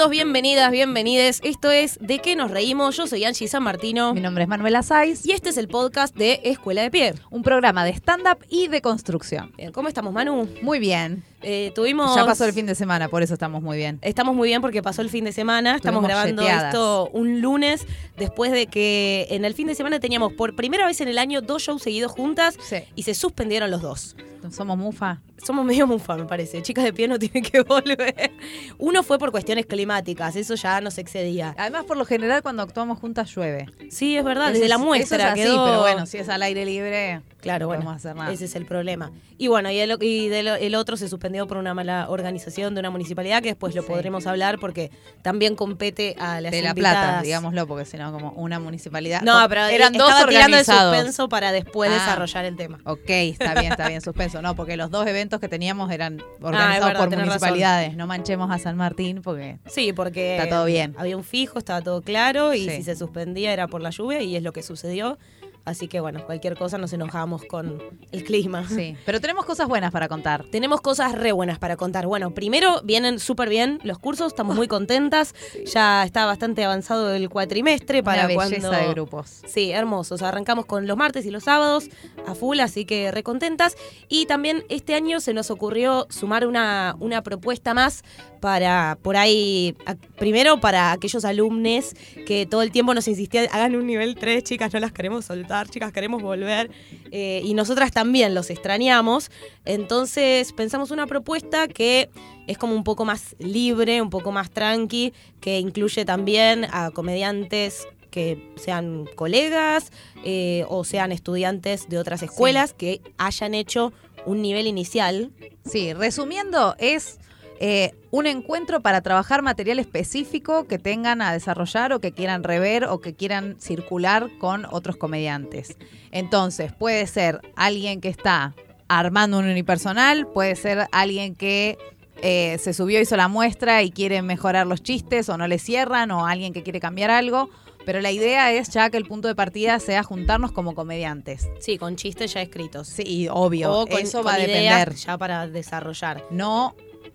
Bienvenidos, bienvenidas, bienvenides. Esto es De qué nos reímos. Yo soy Angie San Martino. Mi nombre es Manuela Saiz. Y este es el podcast de Escuela de Pie. Un programa de stand-up y de construcción. Bien, ¿Cómo estamos, Manu? Muy bien. Eh, tuvimos. Ya pasó el fin de semana, por eso estamos muy bien. Estamos muy bien porque pasó el fin de semana. Estamos Estuvimos grabando yeteadas. esto un lunes después de que en el fin de semana teníamos por primera vez en el año dos shows seguidos juntas Sí. y se suspendieron los dos. Somos mufa. Somos medio mufa, me parece. Chicas de pie no tienen que volver. Uno fue por cuestiones climáticas, eso ya nos excedía. Además, por lo general, cuando actuamos juntas llueve. Sí, es verdad, desde la es- muestra así, quedó. pero bueno, si es al aire libre, Claro, no bueno, podemos hacer nada. ese es el problema. Y bueno, y el, y del- el otro se suspendió por una mala organización de una municipalidad, que después lo Sí. podremos hablar porque también compete a las de La invitadas. Plata, digámoslo, porque si no, como una municipalidad. No, pero eran dos estaba tirando el organizados. suspenso para después Ah. desarrollar el tema. Ok, está bien, está bien, suspenso. No, porque los dos eventos que teníamos eran Ah, organizados verdad, por municipalidades. No manchemos a San Martín porque Sí, porque Está todo bien. había un fijo, estaba todo claro y Sí. si se suspendía era por la lluvia y es lo que sucedió. Así que bueno, cualquier cosa nos enojamos con el clima. sí. Pero tenemos cosas buenas para contar. Tenemos cosas re buenas para contar. Bueno, primero vienen súper bien los cursos, estamos muy contentas. Ya está bastante avanzado el cuatrimestre para Una belleza cuando... de grupos. Sí, hermosos. Arrancamos con los martes y los sábados a full, así que recontentas. Y también este año se nos ocurrió sumar una, una propuesta más para, por ahí, a- primero para aquellos alumnos que todo el tiempo nos insistían, hagan un nivel 3, chicas, no las queremos soltar, chicas, queremos volver. Eh, y nosotras también los extrañamos. Entonces pensamos una propuesta que es como un poco más libre, un poco más tranqui, que incluye también a comediantes que sean colegas eh, o sean estudiantes de otras escuelas que hayan hecho un nivel inicial. Sí, resumiendo, es eh, un encuentro para trabajar material específico que tengan a desarrollar o que quieran rever o que quieran circular con otros comediantes. Entonces, puede ser alguien que está armando un unipersonal, puede ser alguien que eh, se subió, hizo la muestra y quiere mejorar los chistes o no le cierran, o alguien que quiere cambiar algo. Pero la idea es ya que el punto de partida sea juntarnos como comediantes. Sí, con chistes ya escritos. Sí, obvio. o con, eso con va a depender. ya para desarrollar. no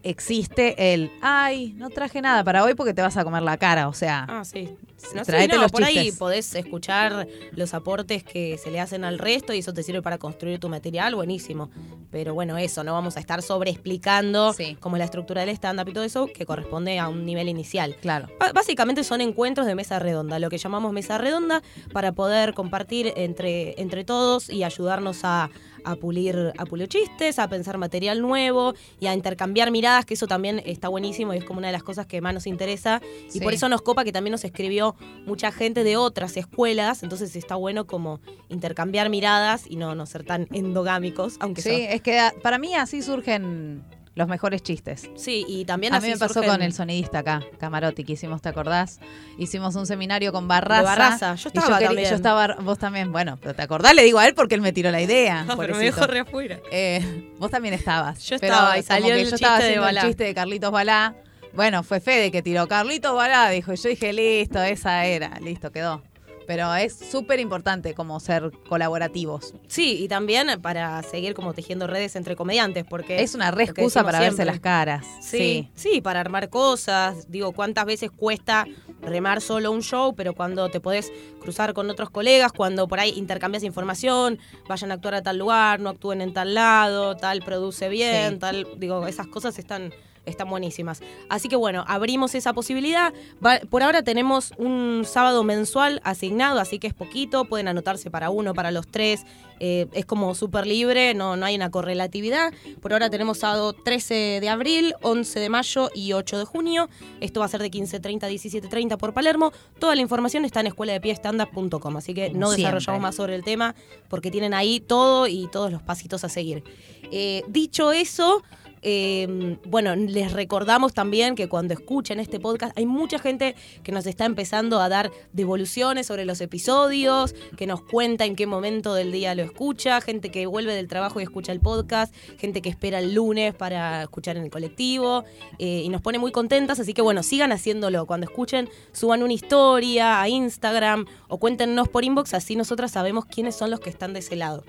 existe el, ay, no traje nada para hoy porque te vas a comer la cara. O sea, Ah, sí. No, sí, Traete no, los por ahí podés escuchar los aportes que se le hacen al resto y eso te sirve para construir tu material, buenísimo. Pero bueno, eso, no vamos a estar sobre explicando Sí. como la estructura del stand-up y todo eso que corresponde a un nivel inicial. claro. Básicamente son encuentros de mesa redonda, lo que llamamos mesa redonda, para poder compartir entre, entre todos y ayudarnos a, a pulir, a pulir chistes, a pensar material nuevo y a intercambiar miradas, que eso también está buenísimo y es como una de las cosas que más nos interesa. Y Sí. por eso nos copa que también nos escribió mucha gente de otras escuelas, entonces está bueno como intercambiar miradas y no, no ser tan endogámicos, aunque Sí, es que a- para mí así surgen los mejores chistes. Sí, y también A así mí me pasó surgen- con el sonidista acá, Camarotti, que hicimos, ¿te acordás? Hicimos un seminario con de Barraza. Barraza. Yo y estaba quería- también. yo estaba, vos también, bueno, pero ¿te acordás? Le digo a él porque él me tiró la idea. No, pero me dejó re afuera. Eh, vos también estabas. Yo Pero estaba y como salió que el yo estaba de haciendo el chiste de Carlitos Balá. Bueno, fue Fede que tiró Carlitos Balá, dijo. y Yo dije, listo, esa era, listo, quedó. Pero es súper importante como ser colaborativos. Sí, y también para seguir como tejiendo redes entre comediantes, porque Es una re excusa para verse siempre. las caras. Sí, sí, para armar cosas. Digo, ¿cuántas veces cuesta remar solo un show? Pero cuando te podés cruzar con otros colegas, cuando por ahí intercambias información, vayan a actuar a tal lugar, no actúen en tal lado, tal produce bien, Sí. tal. Digo, esas cosas están. Están buenísimas. Así que bueno, abrimos esa posibilidad. Va- por ahora tenemos un sábado mensual asignado, así que es poquito. Pueden anotarse para uno, para los tres. Eh, es como súper libre, no, no hay una correlatividad. Por ahora tenemos sábado 13 de abril, 11 de mayo y 8 de junio. Esto va a ser de 15.30 a 17.30 por Palermo. Toda la información está en escueladepiestandard.com, así que no desarrollamos más sobre el tema porque tienen ahí todo y todos los pasitos a seguir. Eh, dicho eso, eh, bueno, les recordamos también que cuando escuchen este podcast hay mucha gente que nos está empezando a dar devoluciones sobre los episodios, que nos cuenta en qué momento del día lo escucha, gente que vuelve del trabajo y escucha el podcast, gente que espera el lunes para escuchar en el colectivo eh, y nos pone muy contentas, así que bueno, sigan haciéndolo. Cuando escuchen, suban una historia a Instagram o cuéntenos por inbox, así nosotras sabemos quiénes son los que están de ese lado.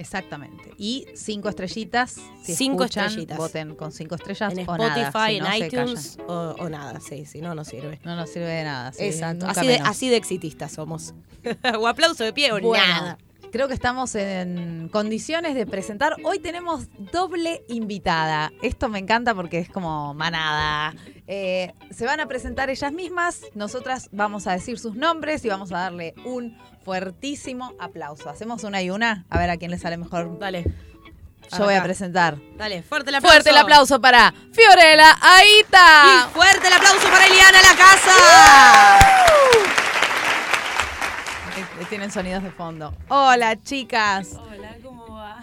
Exactamente. Y cinco estrellitas. Si Cinco escuchan, estrellitas. Voten con cinco estrellas En o Spotify, nada. si en no, iTunes o, o nada, sí, si no, no sirve. No nos sirve de nada. sí, Exacto, así de, menos. así de exitistas somos. o aplauso de pie o Bueno, nada. Creo que estamos en condiciones de presentar. Hoy tenemos doble invitada. Esto me encanta porque es como manada. Eh, se van a presentar ellas mismas. Nosotras vamos a decir sus nombres y vamos a darle un fuertísimo aplauso. Hacemos una y una. A ver a quién le sale mejor. Dale, Yo voy a presentar. dale, fuerte el aplauso. Fuerte el aplauso para Fiorella Aita. Y fuerte el aplauso para Eliana La Casa. Tienen sonidos de fondo. Hola, chicas. Hola.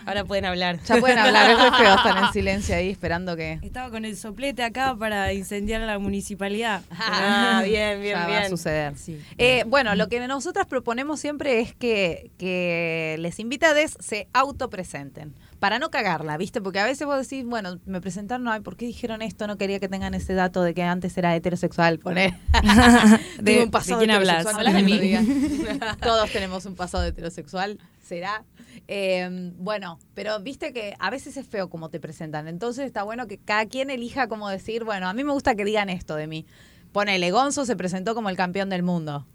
Ahora pueden hablar. Ya pueden hablar, es re feo estar en silencio ahí esperando que Estaba con el soplete acá para incendiar la municipalidad. Ah, bien, bien, ya va a bien. suceder. Sí. Eh, bueno, lo que nosotras proponemos siempre es que, que les invitades se autopresenten. Para no cagarla, ¿viste? Porque a veces vos decís, bueno, me presentaron, ay, ¿por qué dijeron esto? No quería que tengan ese dato de que antes era heterosexual. Poner. De- Tengo un pasado ¿de quién hablas? heterosexual, de mí. Todos tenemos un pasado heterosexual, será. Eh, bueno, pero viste que a veces es feo como te presentan. Entonces está bueno que cada quien elija como decir, bueno, a mí me gusta que digan esto de mí. Ponele, Gonzo se presentó como el campeón del mundo.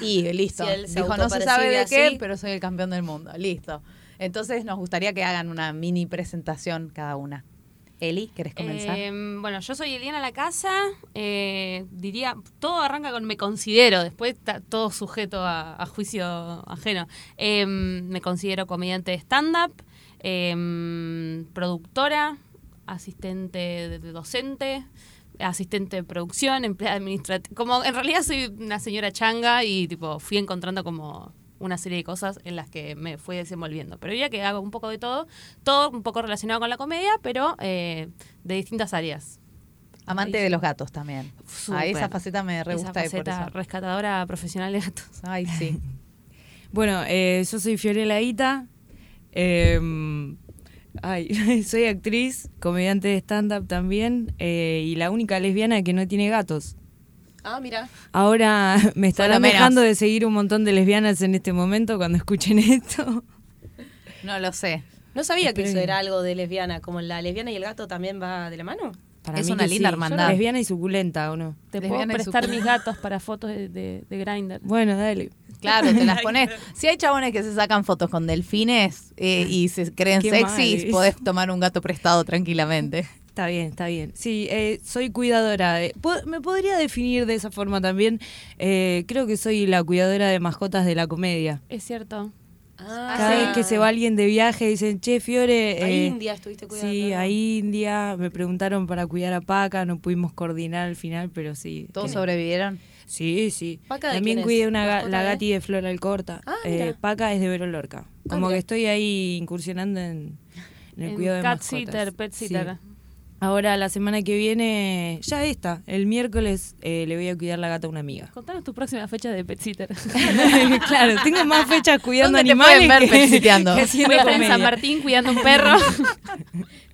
Y listo. Si él se Dijo, no se sabe de qué, así. pero soy el campeón del mundo. Listo. Entonces nos gustaría que hagan una mini presentación cada una. Eli, ¿querés comenzar? Eh, bueno, yo soy Eliana La Casa. eh, diría, todo arranca con me considero, después está todo sujeto a, juicio ajeno. Eh, me considero comediante de stand-up, eh, productora, asistente de, de docente, asistente de producción, empleada administrativa. Como en realidad soy una señora changa y tipo fui encontrando como una serie de cosas en las que me fui desenvolviendo. Pero ya que hago un poco de todo, todo un poco relacionado con la comedia, pero eh, de distintas áreas. Amante de los gatos también. Súper. Ah, esa faceta me re Esa gusta y por faceta eso. rescatadora profesional de gatos. Ay, sí. Bueno, eh, yo soy Fiorella Ita. eh, ay, soy actriz, comediante de stand-up también. eh, y la única lesbiana que no tiene gatos. Ah, mira. Ahora me estarán dejando de seguir un montón de lesbianas en este momento cuando escuchen esto. No lo sé. No sabía que eso era algo de lesbiana, como la lesbiana y el gato también va de la mano. Para Es mí una linda sí. hermandad. Lesbiana y suculenta, ¿o no? Te Lesbiana puedo prestar mis gatos para fotos de, de, de Grindr. Bueno, dale. Claro, te las pones. Si hay chabones que se sacan fotos con delfines eh, y se creen Qué sexys, podés tomar un gato prestado tranquilamente. Está bien, está bien. Sí, eh, soy cuidadora. me podría definir de esa forma también. Eh, creo que soy la cuidadora de mascotas de la comedia. Es cierto. Ah, Cada sí. vez que se va alguien de viaje dicen, che, Fiore. A eh, India estuviste cuidando. Sí, a India. Me preguntaron para cuidar a Paca, no pudimos coordinar al final, pero sí. ¿Todos sobrevivieron? Sí, sí. ¿Paca de También cuidé una ga- ¿Mascota la de? gati de Flora Alcorta. Ah, Eh. Paca es de Vero Lorca. Como mira. que estoy ahí incursionando en, en el En cuidado de cat mascotas. sitter, pet Sí. Ahora la semana que viene, ya esta, el miércoles eh, le voy a cuidar la gata a una amiga. Contanos tu próxima fecha de pet sitter. claro, tengo más fechas cuidando ¿Dónde te animales pueden ver que, petsiteando? que Voy a estar en San. Martín cuidando un perro.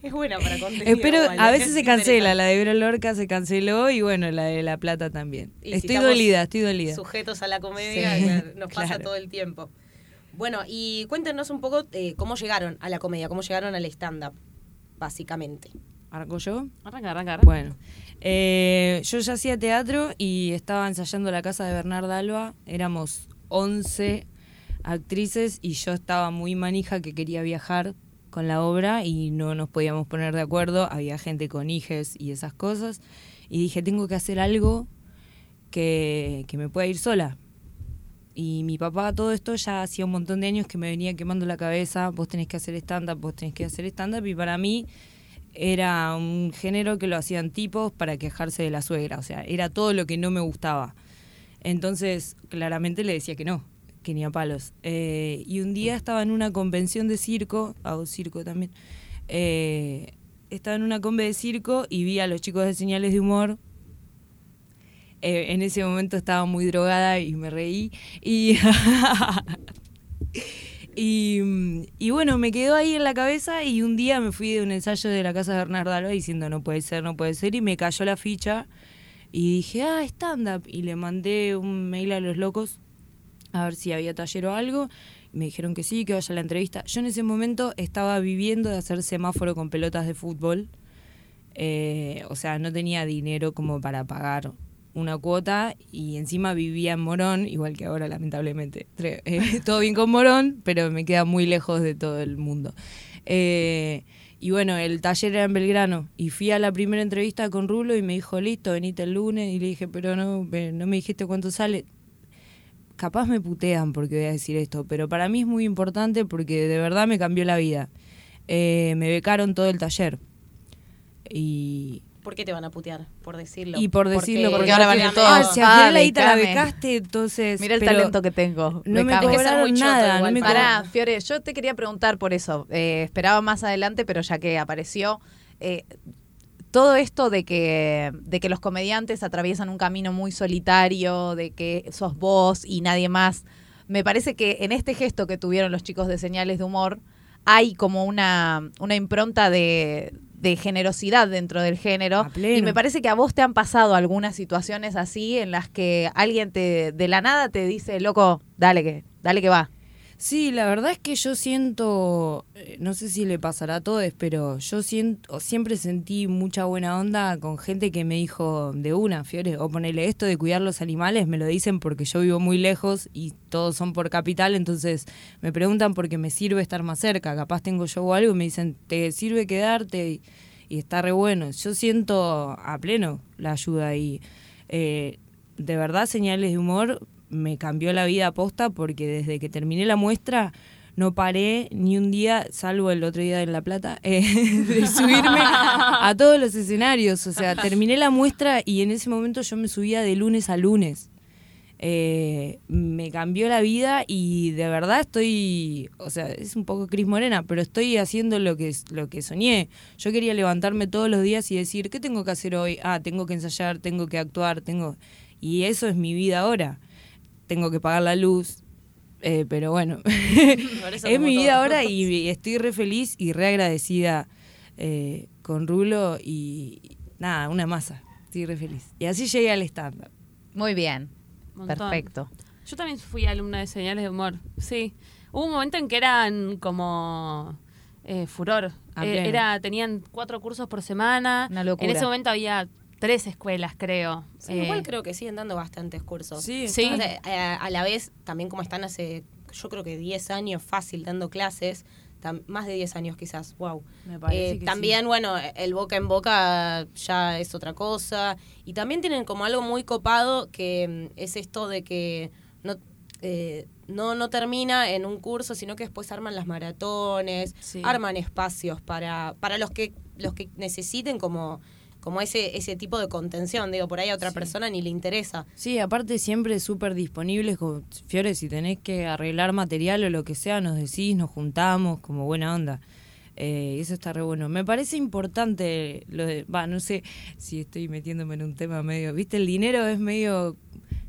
Es buena para contenido. Espero, igual, a ¿eh? veces se cancela, la de Vero Lorca se canceló y bueno, la de La Plata también. Y estoy dolida, estoy dolida. Sujetos a la comedia, Sí, nos pasa claro. todo el tiempo. Bueno, y cuéntenos un poco eh, cómo llegaron a la comedia, cómo llegaron al stand-up, básicamente. ¿Arranco yo? Arranca, arranca, arranca. Bueno, eh, yo ya hacía teatro y estaba ensayando la casa de Bernarda Alba. Éramos 11 actrices y yo estaba muy manija que quería viajar con la obra y no nos podíamos poner de acuerdo. Había gente con hijes y esas cosas. Y dije, tengo que hacer algo que, que me pueda ir sola. Y mi papá todo esto ya hacía un montón de años que me venía quemando la cabeza, vos tenés que hacer stand-up, vos tenés que hacer stand-up, y para mí era un género que lo hacían tipos para quejarse de la suegra, o sea, era todo lo que no me gustaba. Entonces, claramente le decía que no, que ni a palos. Eh, y un día estaba en una convención de circo, hago circo también, eh, estaba en una conve de circo y vi a los chicos de señales de humor. Eh, en ese momento estaba muy drogada y me reí. Y, y, y bueno, me quedó ahí en la cabeza y un día me fui de un ensayo de la casa de Bernardo Alba diciendo no puede ser, no puede ser y me cayó la ficha y dije, ah, stand-up. Y le mandé un mail a los locos a ver si había taller o algo me dijeron que sí, que vaya a la entrevista. Yo en ese momento estaba viviendo de hacer semáforo con pelotas de fútbol. Eh, o sea, no tenía dinero como para pagar una cuota y encima vivía en Morón, igual que ahora lamentablemente. Eh, todo bien con Morón, pero me queda muy lejos de todo el mundo. Eh, y bueno, el taller era en Belgrano y fui a la primera entrevista con Rulo y me dijo, listo, venite el lunes y le dije, pero no, no me dijiste cuánto sale. Capaz me putean porque voy a decir esto, pero para mí es muy importante porque de verdad me cambió la vida. Eh, me becaron todo el taller. Y, ¿Por qué te van a putear? Por decirlo. y por decirlo, porque ahora van a ir ah, todos, si ah, la guita la becaste, entonces... Mira el pero talento que tengo. No me Became. Hay que ser muy cobraron nada, no me. Pará, Fiore, yo te quería preguntar por eso. Eh, esperaba más adelante, pero ya que apareció. eh, todo esto de que, de que los comediantes atraviesan un camino muy solitario, de que sos vos y nadie más. Me parece que en este gesto que tuvieron los chicos de señales de humor, hay como una, una impronta de, de generosidad dentro del género. Y me parece que a vos te han pasado algunas situaciones así en las que alguien te de la nada te dice, loco, dale que, dale que va. Sí, la verdad es que yo siento, eh, no sé si le pasará a todos, pero yo siento, siempre sentí mucha buena onda con gente que me dijo de una, Fiore, o ponele esto de cuidar los animales, me lo dicen porque yo vivo muy lejos y todos son por capital, entonces me preguntan porque me sirve estar más cerca, capaz tengo yo o algo y me dicen, ¿te sirve quedarte? Y, y está re bueno. Yo siento a pleno la ayuda y eh, de verdad señales de humor me cambió la vida posta porque desde que terminé la muestra no paré ni un día, salvo el otro día en La Plata, eh, de subirme a todos los escenarios. O sea, terminé la muestra y en ese momento yo me subía de lunes a lunes. Eh, me cambió la vida y de verdad estoy, o sea, es un poco Cris Morena, pero estoy haciendo lo que, lo que soñé. Yo quería levantarme todos los días y decir, ¿qué tengo que hacer hoy? Ah, tengo que ensayar, tengo que actuar, tengo... Y eso es mi vida ahora. Tengo que pagar la luz, eh, pero bueno, es mi vida todo. ahora y estoy re feliz y re agradecida eh, con Rulo y nada, una masa. Estoy re feliz. Y así llegué al stand Muy bien. Montón. Perfecto. Yo también fui alumna de señales de humor, sí. Hubo un momento en que eran como eh, furor. A Eh, pleno. era, tenían cuatro cursos por semana. Una locura. En ese momento había tres escuelas, creo. Sí, Eh, igual creo que siguen dando bastantes cursos. Sí, Sí. O sea, a, a la vez, también como están hace, yo creo que 10 años fácil dando clases, tam- más de 10 años quizás, wow. Me parece Eh, que también, bueno, el boca en boca ya es otra cosa. Y también tienen como algo muy copado que mm, es esto de que no, eh, no, no termina en un curso, sino que después arman las maratones, Sí. arman espacios para, para los que los que necesiten como, como ese, ese tipo de contención. Digo, por ahí a otra Sí. persona ni le interesa. Sí, aparte siempre súper disponibles. Como, Fiore, si tenés que arreglar material o lo que sea, nos decís, nos juntamos, como buena onda. Eh, eso está re bueno. Me parece importante lo de. Va, no sé si estoy metiéndome en un tema medio. ¿Viste? El dinero es medio.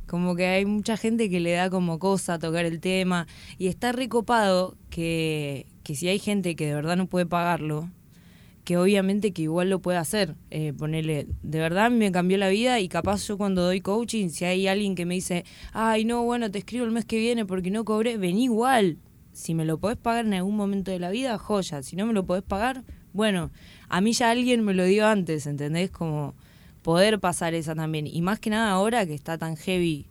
Como que hay mucha gente que le da como cosa tocar el tema. Y está recopado que, que si hay gente que de verdad no puede pagarlo, que obviamente que igual lo puede hacer. Eh, ponerle, de verdad me cambió la vida y capaz yo cuando doy coaching, si hay alguien que me dice, ay no, bueno, te escribo el mes que viene porque no cobré, vení igual. Si me lo podés pagar en algún momento de la vida, joya. Si no me lo podés pagar, bueno, a mí ya alguien me lo dio antes, ¿entendés? Como poder pasar esa también. Y más que nada ahora que está tan heavy,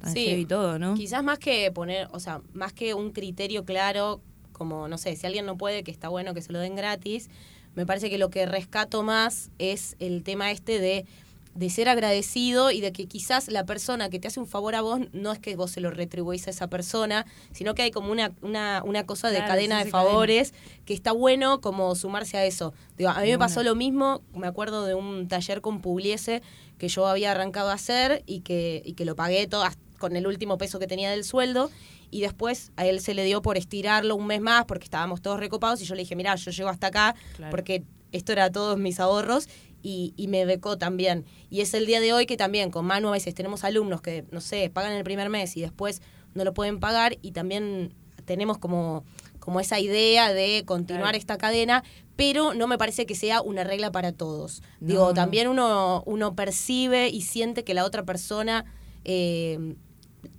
tan Sí, heavy todo, ¿no? Quizás más que poner, o sea, más que un criterio claro, como, no sé, si alguien no puede, que está bueno que se lo den gratis, me parece que lo que rescato más es el tema este de, de ser agradecido y de que quizás la persona que te hace un favor a vos no es que vos se lo retribuís a esa persona, sino que hay como una, una, una cosa de Claro, cadena sí, de cadena. favores que está bueno como sumarse a eso. Digo, a mí me pasó lo mismo, me acuerdo de un taller con Pugliese que yo había arrancado a hacer y que, y que lo pagué todo con el último peso que tenía del sueldo y después a él se le dio por estirarlo un mes más porque estábamos todos recopados y yo le dije, mira, yo llego hasta acá Claro. porque esto era todos mis ahorros y, y me becó también. Y es el día de hoy que también con Manu a veces tenemos alumnos que, no sé, pagan el primer mes y después no lo pueden pagar y también tenemos como, como esa idea de continuar Claro. esta cadena, pero no me parece que sea una regla para todos. Digo, No, también uno, uno percibe y siente que la otra persona... eh,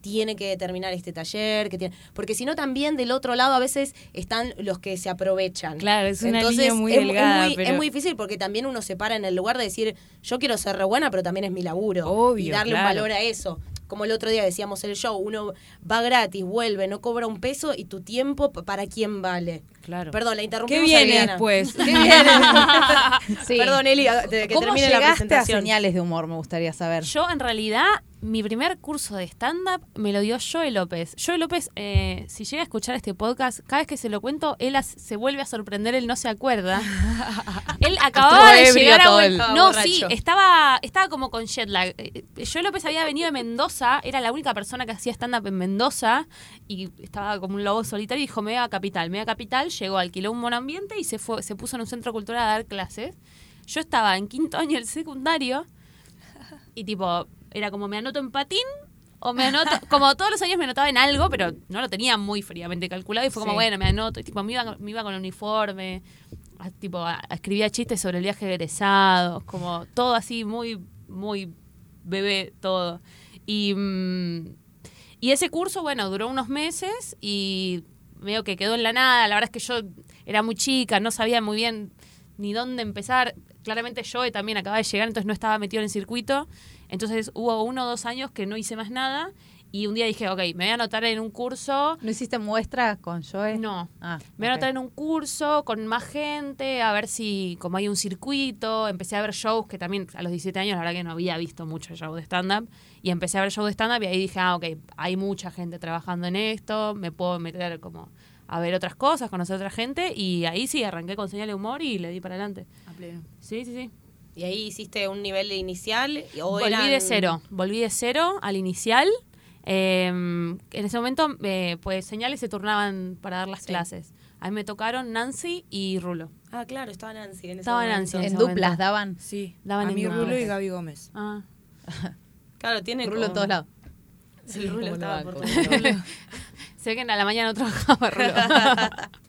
tiene que terminar este taller, que tiene, porque si no también del otro lado a veces están los que se aprovechan. Claro, es una Entonces, línea muy es, es delgada, muy, pero- es muy difícil porque también uno se para en el lugar de decir, yo quiero ser re buena, pero también es mi laburo. Obvio, y darle claro. un valor a eso. Como el otro día decíamos el show, uno va gratis, vuelve, no cobra un peso y tu tiempo para quién vale. Claro. Perdón, la interrumpí. ¿Qué viene después? ¿Qué viene? Sí. Perdón, Eli, que ¿Cómo termine la a presentación. señales de humor? Me gustaría saber. Yo, en realidad, mi primer curso de stand-up me lo dio Joe López. Joe López, eh, si llega a escuchar este podcast, cada vez que se lo cuento, él as- se vuelve a sorprender, él no se acuerda. él acababa de llegar a... Buen- el- No, borracho. sí, estaba, estaba como con jet lag. Eh, Joe López había venido de Mendoza, era la única persona que hacía stand-up en Mendoza, y estaba como un lobo solitario y dijo, me voy a Capital. Me voy a Capital, llegó, alquiló un monoambiente y se, fue, se puso en un centro cultural a dar clases. Yo estaba en quinto año del secundario y tipo, era como me anoto en patín o me anoto, como todos los años me anotaba en algo, pero no lo tenía muy fríamente calculado y fue como, Sí. bueno, me anoto, y tipo, me iba, me iba con el uniforme, a- tipo, a- escribía chistes sobre el viaje de egresados, como todo así muy, muy bebé todo. Y, mm, y ese curso, bueno, duró unos meses y medio que quedó en la nada. La verdad es que yo era muy chica, no sabía muy bien ni dónde empezar. Claramente yo también acababa de llegar, entonces no estaba metido en el circuito. Entonces hubo uno o dos años que no hice más nada. Y un día dije, ok, me voy a anotar en un curso. ¿No hiciste muestra con Joe? No. Ah, Me voy a anotar en un curso con más gente, a ver si, como hay un circuito, empecé a ver shows que también a los 17 años la verdad que no había visto mucho show de stand-up. Y empecé a ver show de stand-up y ahí dije, ah, ok, hay mucha gente trabajando en esto, me puedo meter como a ver otras cosas, conocer a otra gente. Y ahí sí, arranqué con señal de humor y le di para adelante. A pleno. Sí, sí, sí. ¿Y ahí hiciste un nivel inicial? O Volví eran- de cero, volví de cero al inicial. Eh, en ese momento, eh, pues señales se turnaban para dar las Sí. clases. A mí me tocaron Nancy y Rulo. Ah, claro, estaba Nancy en ese Estaba momento. Nancy en En duplas momento. daban. Sí, Daban a en mí. Rulo y Gaby Gómez. Ah. Claro, tiene Rulo en como- todos lados. Sí, Rulo Como estaba por lados. Se ve que a la mañana no trabajaba Rulo.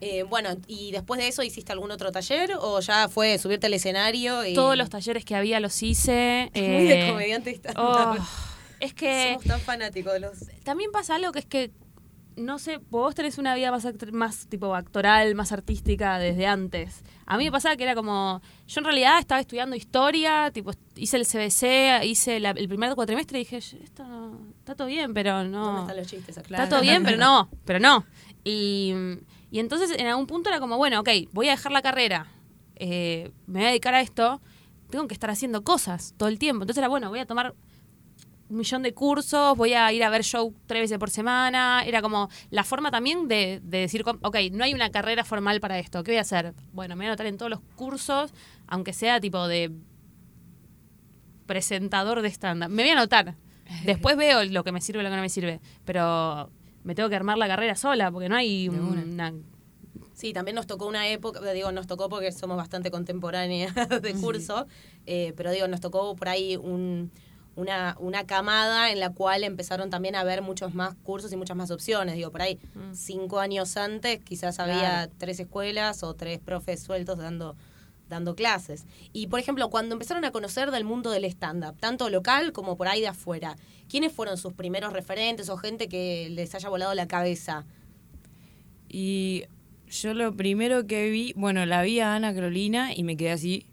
Eh, bueno, ¿y después de eso hiciste algún otro taller o ya fue subirte al escenario? Y... Todos los talleres que había los hice. Es muy de eh, comediante oh, es que Somos tan fanáticos de los... también pasa algo que es que, no sé, vos tenés una vida más, más tipo actoral, más artística desde antes. A mí me pasaba que era como, yo en realidad estaba estudiando historia, tipo, hice el CBC, hice la- el primer cuatrimestre y dije, esto no, está todo bien, pero no... ¿Dónde están los chistes? acá? Está todo bien, pero no, pero no. Y, y entonces en algún punto era como, bueno, ok, voy a dejar la carrera, eh, me voy a dedicar a esto, tengo que estar haciendo cosas todo el tiempo. Entonces era, bueno, voy a tomar un millón de cursos, voy a ir a ver show tres veces por semana. Era como la forma también de, de decir, ok, no hay una carrera formal para esto, ¿qué voy a hacer? Bueno, me voy a anotar en todos los cursos, aunque sea tipo de presentador de stand-up. Me voy a anotar. Después veo lo que me sirve y lo que no me sirve. Pero me tengo que armar la carrera sola porque no hay una. una... Sí, también nos tocó una época, digo, nos tocó porque somos bastante contemporáneas de curso, eh, pero digo, nos tocó por ahí un- una, una camada en la cual empezaron también a haber muchos más cursos y muchas más opciones. Digo, por ahí, Mm. cinco años antes quizás había tres escuelas o tres profes sueltos dando dando clases. Y, por ejemplo, cuando empezaron a conocer del mundo del stand-up, tanto local como por ahí de afuera, ¿quiénes fueron sus primeros referentes o gente que les haya volado la cabeza? Y yo lo primero que vi, bueno, la vi a Ana Carolina y me quedé así.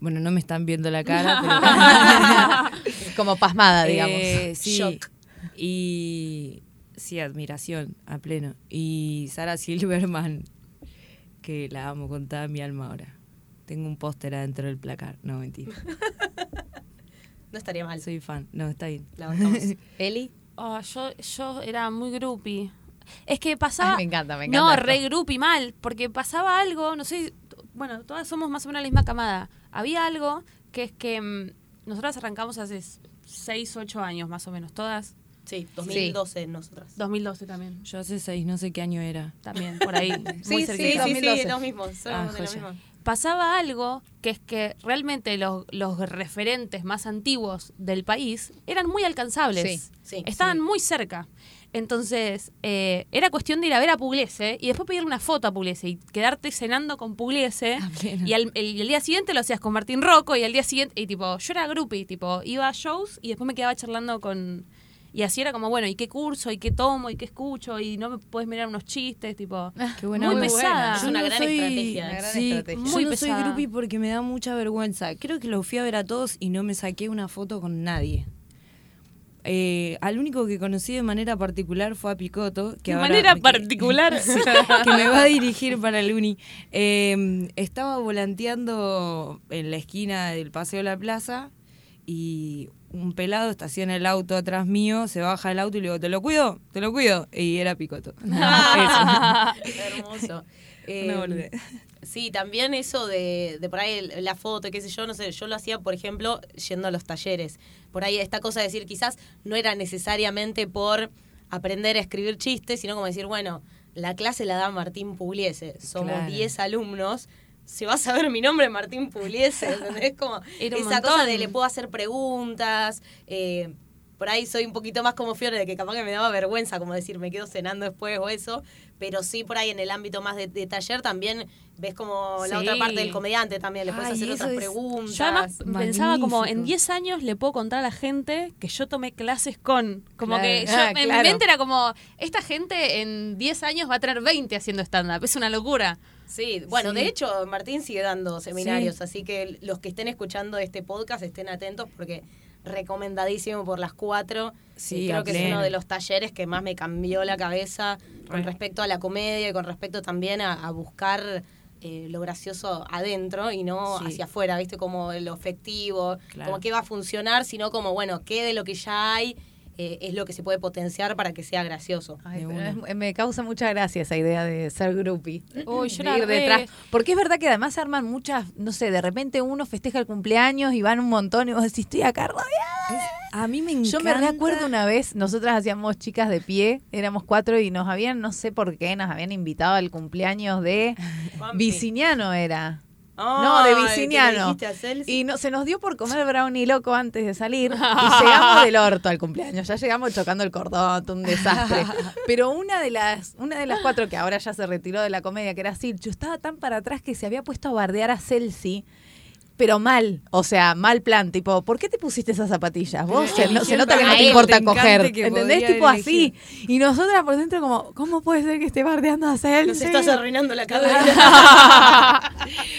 Bueno, no me están viendo la cara, pero. Como pasmada, digamos. Eh, sí. Shock. Y. Sí, admiración a pleno. Y Sara Silverman, que la amo con toda mi alma ahora. Tengo un póster adentro del placar. No, mentira. No estaría mal. Soy fan. No, está bien. La bancamos. Eli. Oh, yo, yo era muy groupie. Es que pasaba... Ay, me encanta, me encanta No, esto. re groupie mal, porque pasaba algo, no sé, bueno, todas somos más o menos la misma camada. Había algo que es que mm, nosotras arrancamos hace 6, 8 años más o menos, todas. Sí, 2012 nosotras. 2012 también. Yo hace seis, no sé qué año era. También, por ahí. Sí, muy sí, cerquita. sí, 2012. sí, los mismos. Somos Ah, de la joya. Pasaba algo que es que realmente los, los referentes más antiguos del país eran muy alcanzables. Sí, sí, Estaban sí. muy cerca. Entonces, eh, era cuestión de ir a ver a Pugliese y después pedir una foto a Pugliese y quedarte cenando con Pugliese. A pleno. Y al, el, el día siguiente lo hacías con Martín Rocco y al día siguiente, y tipo, yo era groupie, tipo, iba a shows y después me quedaba charlando con, Y así era como, bueno, ¿y qué curso? ¿Y qué tomo? ¿Y qué escucho? Y no me puedes mirar unos chistes, tipo... Qué buena muy onda. pesada. Es Yo una no gran soy- estrategia. Una gran sí, estrategia. Yo Muy no soy groupie porque me da mucha vergüenza. Creo que lo fui a ver a todos y no me saqué una foto con nadie. Eh, al único que conocí de manera particular fue a Picoto. Que De ahora manera me- particular. que me va a dirigir para el uni. Eh, estaba volanteando en la esquina del Paseo de la Plaza y un pelado estaciona el auto atrás mío, se baja del auto y le digo, ¿te lo cuido? ¿Te lo cuido? Y era Picoto. Hermoso. Eh, sí, también eso de, de por ahí el- la foto, qué sé yo, no sé, yo lo hacía, por ejemplo, yendo a los talleres. Por ahí esta cosa de decir, quizás no era necesariamente por aprender a escribir chistes, sino como decir, bueno, la clase la da Martín Pugliese, somos Claro. 10 alumnos. Se va a saber mi nombre, Martín Pugliese, ¿entendés? Como Era esa cosa montón. de le puedo hacer preguntas, eh, por ahí soy un poquito más como Fiore, de que capaz que me daba vergüenza, como decir, me quedo cenando después o eso, pero sí por ahí en el ámbito más de, de taller también ves como la Sí. otra parte del comediante también, le puedes hacer otras es- preguntas. Yo además pensaba como en 10 años le puedo contar a la gente que yo tomé clases con. Como Claro. que yo, Ah, en mi mente era como, esta gente en 10 años va a tener 20 haciendo stand-up. Es una locura. Sí, bueno, Sí. de hecho Martín sigue dando seminarios, así que los que estén escuchando este podcast estén atentos porque recomendadísimo por las cuatro. Sí, Eh, creo que es uno de los talleres que más me cambió la cabeza con Re. respecto a la comedia y con respecto también a, a buscar eh, lo gracioso adentro y no Sí. hacia afuera, ¿viste? Como lo efectivo, Claro. como que va a funcionar, sino como, bueno, qué de lo que ya hay eh, es lo que se puede potenciar para que sea gracioso. Ay, es- me causa mucha gracia esa idea de ser groupie. Uy, yo De era ir re- detrás. Porque es verdad que además se arman muchas, no sé, de repente uno festeja el cumpleaños y van un montón y vos decís, estoy acá rodeada. A mí me encanta. Yo me recuerdo una vez, nosotras hacíamos chicas de pie, éramos cuatro y nos habían, no sé por qué, nos habían invitado al cumpleaños de. Viciniano era. No, de Ay, ¿qué le Viciniano. Y no, se nos dio por comer brownie loco antes de salir y llegamos del orto al cumpleaños. Ya llegamos chocando el cordón, un desastre. Pero una de las una de las cuatro que ahora ya se retiró de la comedia, que era Silcho, estaba tan para atrás que se había puesto a bardear a Celsi. Pero mal, o sea, mal plan, tipo, ¿por qué te pusiste esas zapatillas? Vos se, no, se nota que no te importa te coger, que ¿entendés? Tipo así. Y nosotras por dentro como, ¿cómo puede ser que esté bardeando a Celsi? Nos estás arruinando la cabeza.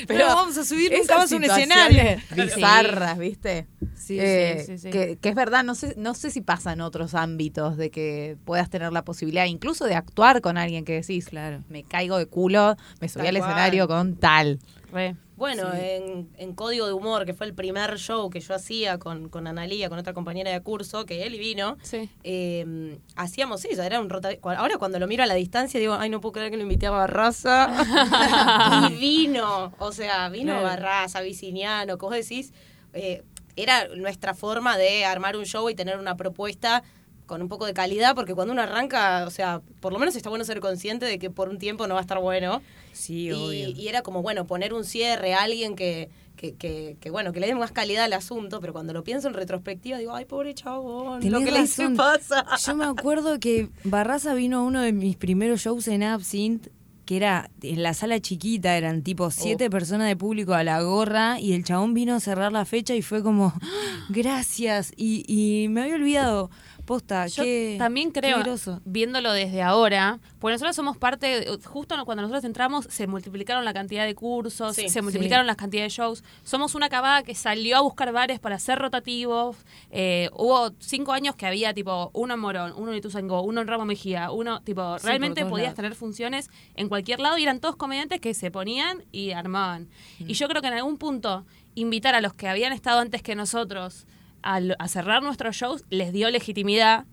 Pero vamos a subir nunca más un escenario. Bizarras, ¿viste? Sí, Eh, sí, sí, sí. Que, que es verdad, no sé, no sé si pasa en otros ámbitos de que puedas tener la posibilidad incluso de actuar con alguien que decís, Claro. me caigo de culo, me subí Tal al cual. escenario con tal. Re. Bueno, en, en Código de Humor, que fue el primer show que yo hacía con, con Analía, con otra compañera de curso, que él vino, Sí. eh, hacíamos eso, era un rota... Ahora cuando lo miro a la distancia digo, ay, no puedo creer que lo invité a Barraza. y vino, o sea, vino Claro. Barraza, Viciniano, que vos decís, eh, era nuestra forma de armar un show y tener una propuesta con un poco de calidad, porque cuando uno arranca, o sea, por lo menos está bueno ser consciente de que por un tiempo no va a estar bueno. Sí, Y, obvio. y era como, bueno, poner un cierre a alguien que, que, que, que, bueno, que le dé más calidad al asunto, pero cuando lo pienso en retrospectiva digo, ay, pobre chabón, lo que le hice razón. pasa. Yo me acuerdo que Barraza vino a uno de mis primeros shows en Absinthe, que era en la sala chiquita, eran tipo siete personas de público a la gorra, y el chabón vino a cerrar la fecha y fue como, "Ah, gracias, y, y me había olvidado, posta, Yo qué- también creo, viéndolo desde ahora, porque nosotros somos parte, justo cuando nosotros entramos, se multiplicaron la cantidad de cursos, Sí, se multiplicaron las cantidades de shows. Somos una cabada que salió a buscar bares para ser rotativos. Eh, hubo cinco años que había tipo uno en Morón, uno en Ituzaingó, uno en Ramo Mejía, uno, tipo, Sí, realmente podías lados. tener funciones en cualquier lado y eran todos comediantes que se ponían y armaban. Mm. Y yo creo que en algún punto invitar a los que habían estado antes que nosotros a, cerrar nuestros shows les dio legitimidad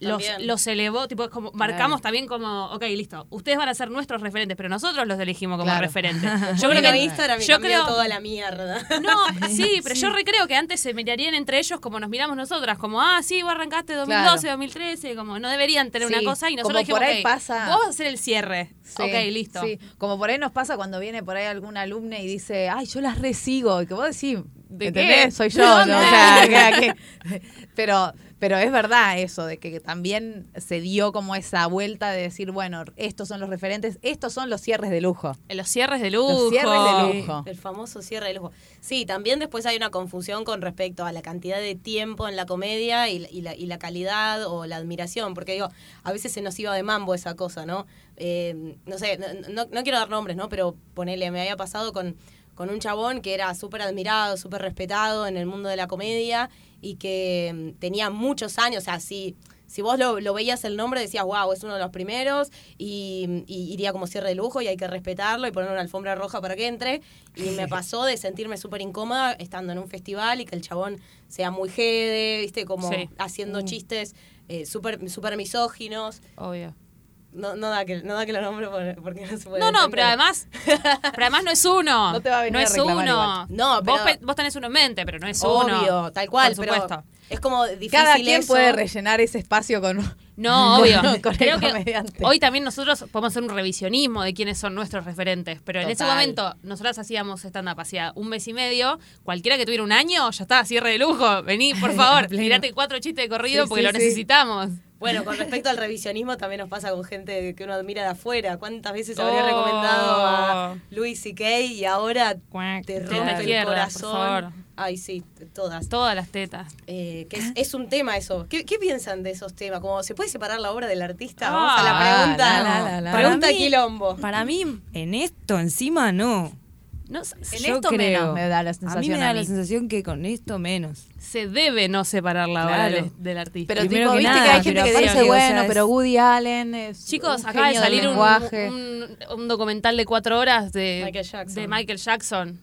los, los elevó, tipo, es como, marcamos también como, ok, listo, ustedes van a ser nuestros referentes, pero nosotros los elegimos como Claro. referentes. Yo Yo creo que Instagram yo creo, toda la mierda. no, sí, pero yo recreo que antes se mirarían entre ellos como nos miramos nosotras, como, ah, sí, vos arrancaste 2012, Claro. 2013, como no deberían tener Sí, una cosa y nosotros como dijimos, por ahí pasa- vos vas a hacer el cierre. Sí, ok, listo. Sí, como por ahí nos pasa cuando viene por ahí algún alumno y dice, ay, yo las resigo. Y que vos decís, ¿De ¿Entendés? qué? Soy ¿De yo, ¿no? O sea, que- que- pero, pero es verdad eso, de que también se dio como esa vuelta de decir, bueno, estos son los referentes, estos son los cierres de lujo. En los cierres de lujo. Los cierres de lujo. El famoso cierre de lujo. Sí, también después hay una confusión con respecto a la cantidad de tiempo en la comedia y, la- y la, y la calidad o la admiración, porque digo, a veces se nos iba de mambo esa cosa, ¿no? Eh, no sé, no, no- no quiero dar nombres, ¿no? Pero ponele, me había pasado con, con un chabón que era súper admirado, súper respetado en el mundo de la comedia y que mm, tenía muchos años, o sea, sí. Si vos lo, lo veías el nombre, decías, wow, es uno de los primeros y, y iría como cierre de lujo y hay que respetarlo y poner una alfombra roja para que entre. Y me pasó de sentirme súper incómoda estando en un festival y que el chabón sea muy jede, viste, como Sí. haciendo chistes eh, súper súper misóginos. Obvio. No, no, da que, no da que lo nombre por- porque no se puede No, no, defender. pero además, pero además no es uno. No te va a venir No a es reclamar uno. igual. No, vos, pero- pe- vos tenés uno en mente, pero no es uno. Obvio, tal cual, Por pero supuesto. es como difícil Cada quien eso. puede rellenar ese espacio con... No, obvio. con el que hoy también nosotros podemos hacer un revisionismo de quiénes son nuestros referentes. Pero en ese momento, nosotras hacíamos stand-up hacía un mes y medio. Cualquiera que tuviera un año, ya está, cierre de lujo. Vení, por favor, tirate cuatro chistes de corrido Sí, porque sí, lo sí. Bueno, con respecto al revisionismo también nos pasa con gente que uno admira de afuera. ¿Cuántas veces habría Oh. recomendado a Louis C.K. y ahora Cuac, te tetas rompe el corazón? favor. Ay, sí, todas. Todas las tetas. Eh, que es, es un tema eso. ¿Qué, qué piensan de esos temas? Como, ¿Se puede separar la obra del artista? Vamos a la Ah, pregunta. la, la, la, la. Pregunta Para mí- quilombo. Para mí, en esto encima no. No, En Yo esto creo. menos me da la A mí me da a mí. la sensación que con esto menos. Se debe no separar la obra Claro. del, del artista. Pero Primero tipo, que viste nada, que hay gente que dice, o sea, bueno, pero Woody Allen es Chicos, un acaba de salir un, lenguaje. un- un documental de cuatro horas de Michael Jackson. de Michael Jackson.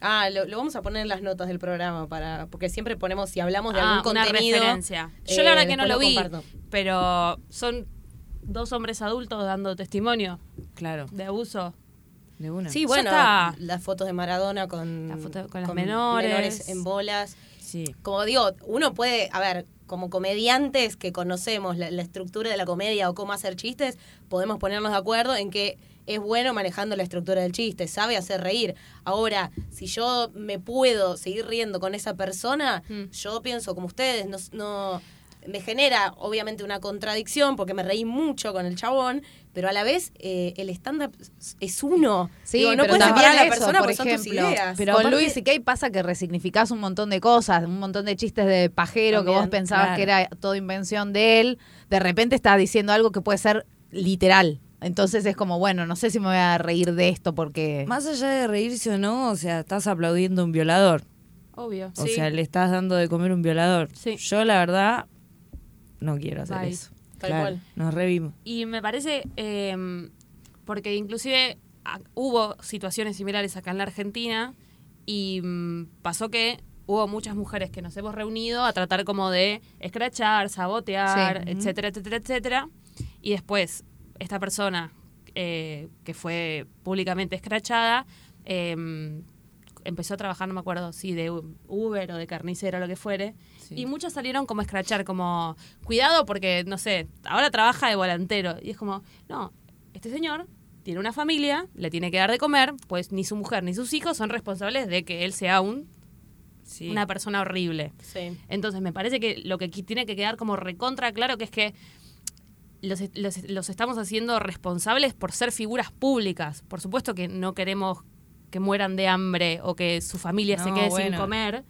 Ah, lo, lo vamos a poner en las notas del programa para porque siempre ponemos, si hablamos de Ah, algún una contenido. referencia. Yo eh, la verdad que no lo vi, comparto. pero son dos hombres adultos dando testimonio Claro, de abuso. de una. Sí, bueno, las fotos de Maradona con, con las menores. en bolas. Sí. Como digo, uno puede, a ver, como comediantes que conocemos la, la estructura de la comedia o cómo hacer chistes, podemos ponernos de acuerdo en que es bueno manejando la estructura del chiste, sabe hacer reír. Ahora, si yo me puedo seguir riendo con esa persona, Mm. yo pienso como ustedes, no, no me genera obviamente una contradicción porque me reí mucho con el chabón, pero a la vez eh, el stand-up es uno. Sí, Digo, no pero puedes separar a la eso, persona por porque son tus ejemplo, ideas. Pero con aparte- Louis C.K. pasa que resignificás un montón de cosas, un montón de chistes de pajero que vos pensabas claro. que era toda invención de él, de repente está diciendo algo que puede ser literal. Entonces es como, bueno, no sé si me voy a reír de esto porque... Más allá de reírse o no, o sea, estás aplaudiendo a un violador. Obvio. O Sí. sea, le estás dando de comer a un violador. Sí. Yo, la verdad, no quiero hacer Bye. eso. Tal Claro, cual. Nos revimos. Y me parece, eh, porque inclusive ah, hubo situaciones similares acá en la Argentina y mm, pasó que hubo muchas mujeres que nos hemos reunido a tratar como de escrachar, sabotear, Sí. etcétera, etcétera, etcétera. Y después, esta persona eh, que fue públicamente escrachada, eh, empezó a trabajar, no me acuerdo si de Uber o de carnicero o lo que fuere. Sí. Y muchas salieron como a escrachar, como, cuidado porque, no sé, ahora trabaja de volantero. Y es como, no, este señor tiene una familia, le tiene que dar de comer, pues ni su mujer ni sus hijos son responsables de que él sea un, Sí. una persona horrible. Sí. Entonces me parece que lo que aquí tiene que quedar como recontra claro que es que los, los- los estamos haciendo responsables por ser figuras públicas. Por supuesto que no queremos que mueran de hambre o que su familia se quede sin comer.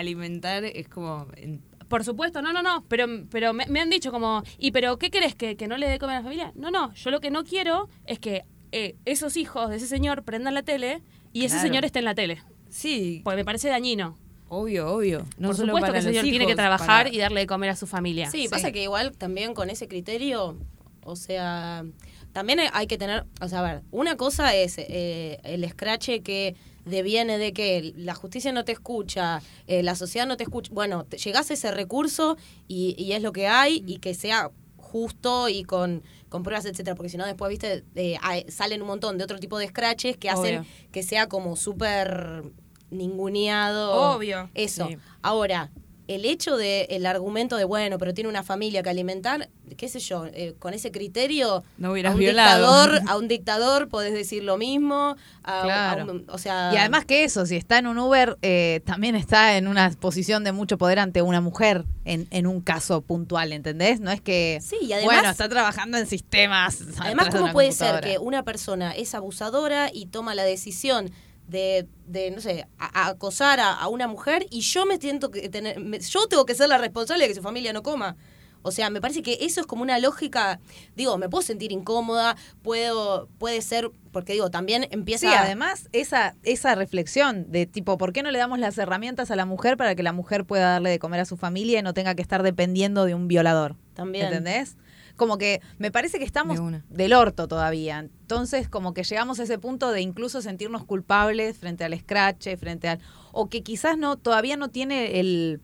Alimentar es como... en- Por supuesto, no, no, no, pero, pero me, me han dicho como, ¿y pero qué querés? ¿Que, que no le dé comer a la familia? No, no, yo lo que no quiero es que eh, esos hijos de ese señor prendan la tele y ese señor esté en la tele. Sí, Porque me parece dañino. obvio, obvio. No Por solo supuesto para que ese los señor tiene que trabajar para- y darle de comer a su familia. Sí, pasa que igual también con ese criterio, o sea, también hay- hay que tener, o sea, a ver, una cosa es eh, el escrache que deviene de que la justicia no te escucha, eh, la sociedad no te escucha, bueno, te, llegás a ese recurso y, y es lo que hay y que sea justo y con, con pruebas, etcétera, porque si no después, viste, eh, salen un montón de otro tipo de scratches que hacen Obvio. que sea como súper ninguneado. Obvio. Eso. Sí. Ahora, el hecho de el argumento de bueno, pero tiene una familia que alimentar, qué sé yo, eh, con ese criterio No a hubieras un violado. dictador, a un dictador podés decir lo mismo, a- a un- o sea, Y además que eso, si está en un Uber, eh, también está en una posición de mucho poder ante una mujer en, en un caso puntual, ¿entendés? No es que, Sí, y además- bueno, está trabajando en sistemas. Además, ¿cómo puede ser que una persona es abusadora y toma la decisión de, de no sé, a- a acosar a, a una mujer y yo me siento que tener, me- yo tengo que ser la responsable de que su familia no coma? O sea, me parece que eso es como una lógica, digo, me puedo sentir incómoda, puedo, puede ser, porque digo, también empieza Sí, además, esa, esa reflexión de tipo, ¿por qué no le damos las herramientas a la mujer para que la mujer pueda darle de comer a su familia y no tenga que estar dependiendo de un violador? También. ¿Entendés? Como que me parece que estamos De del orto todavía. Entonces, como que llegamos a ese punto de incluso sentirnos culpables frente al scratch, frente al. O que quizás no, todavía no tiene el,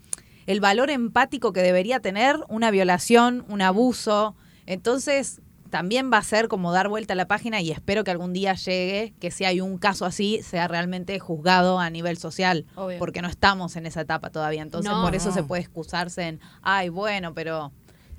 el valor empático que debería tener una violación, un abuso. Entonces, también va a ser como dar vuelta a la página y espero que algún día llegue, que si hay un caso así, sea realmente juzgado a nivel social. Obvio. Porque no estamos en esa etapa todavía. Entonces, No. por eso No. se puede excusarse en, ay, bueno, pero.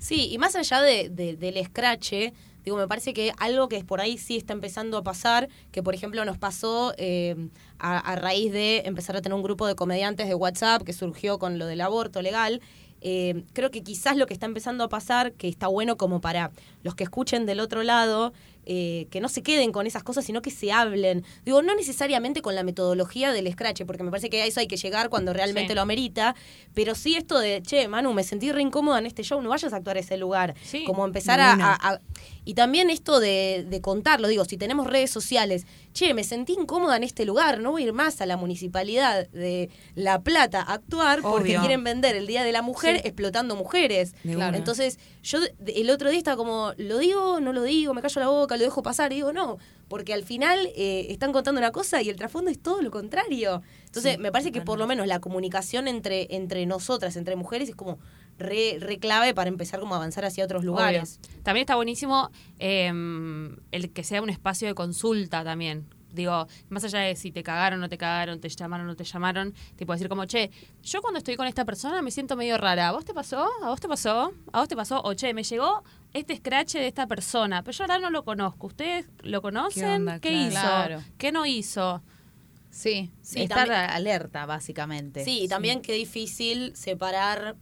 Sí, y más allá de, de- del escrache, digo, me parece que algo que por ahí sí está empezando a pasar, que por ejemplo nos pasó eh, a, raíz de empezar a tener un grupo de comediantes de WhatsApp que surgió con lo del aborto legal. eh, creo que quizás lo que está empezando a pasar, que está bueno como para los que escuchen del otro lado, eh, que no se queden con esas cosas, sino que se hablen. Digo, no necesariamente con la metodología del scratch, porque me parece que a eso hay que llegar cuando realmente Sí. lo amerita, pero sí esto de, che, Manu, me sentí re incómoda en este show, no vayas a actuar a ese lugar. Sí, como empezar a- Y también esto de, de contarlo, digo, si tenemos redes sociales, che, me sentí incómoda en este lugar, no voy a ir más a la municipalidad de La Plata a actuar porque quieren vender el Día de la Mujer Sí. explotando mujeres. Claro. Entonces, yo el otro día estaba como, ¿lo digo? ¿No lo digo? ¿Me callo la boca? ¿Lo dejo pasar? Y digo, no, porque al final eh, están contando una cosa y el trasfondo es todo lo contrario. Entonces, Sí, me parece que por lo menos la comunicación entre, entre nosotras, entre mujeres, es como re, re clave para empezar como a avanzar hacia otros lugares. Obvio. También está buenísimo eh, el que sea un espacio de consulta también. Digo, más allá de si te cagaron o no te cagaron, te llamaron o no te llamaron, tipo decir como, che, yo cuando estoy con esta persona me siento medio rara. ¿A vos te pasó? ¿A vos te pasó? ¿A vos te pasó? O che, me llegó este scratch de esta persona, pero yo ahora no lo conozco. ¿Ustedes lo conocen? onda? ¿Qué Claro. hizo? Claro. ¿Qué no hizo? Sí, Sí, estar también- alerta, básicamente. Sí, y también qué difícil separar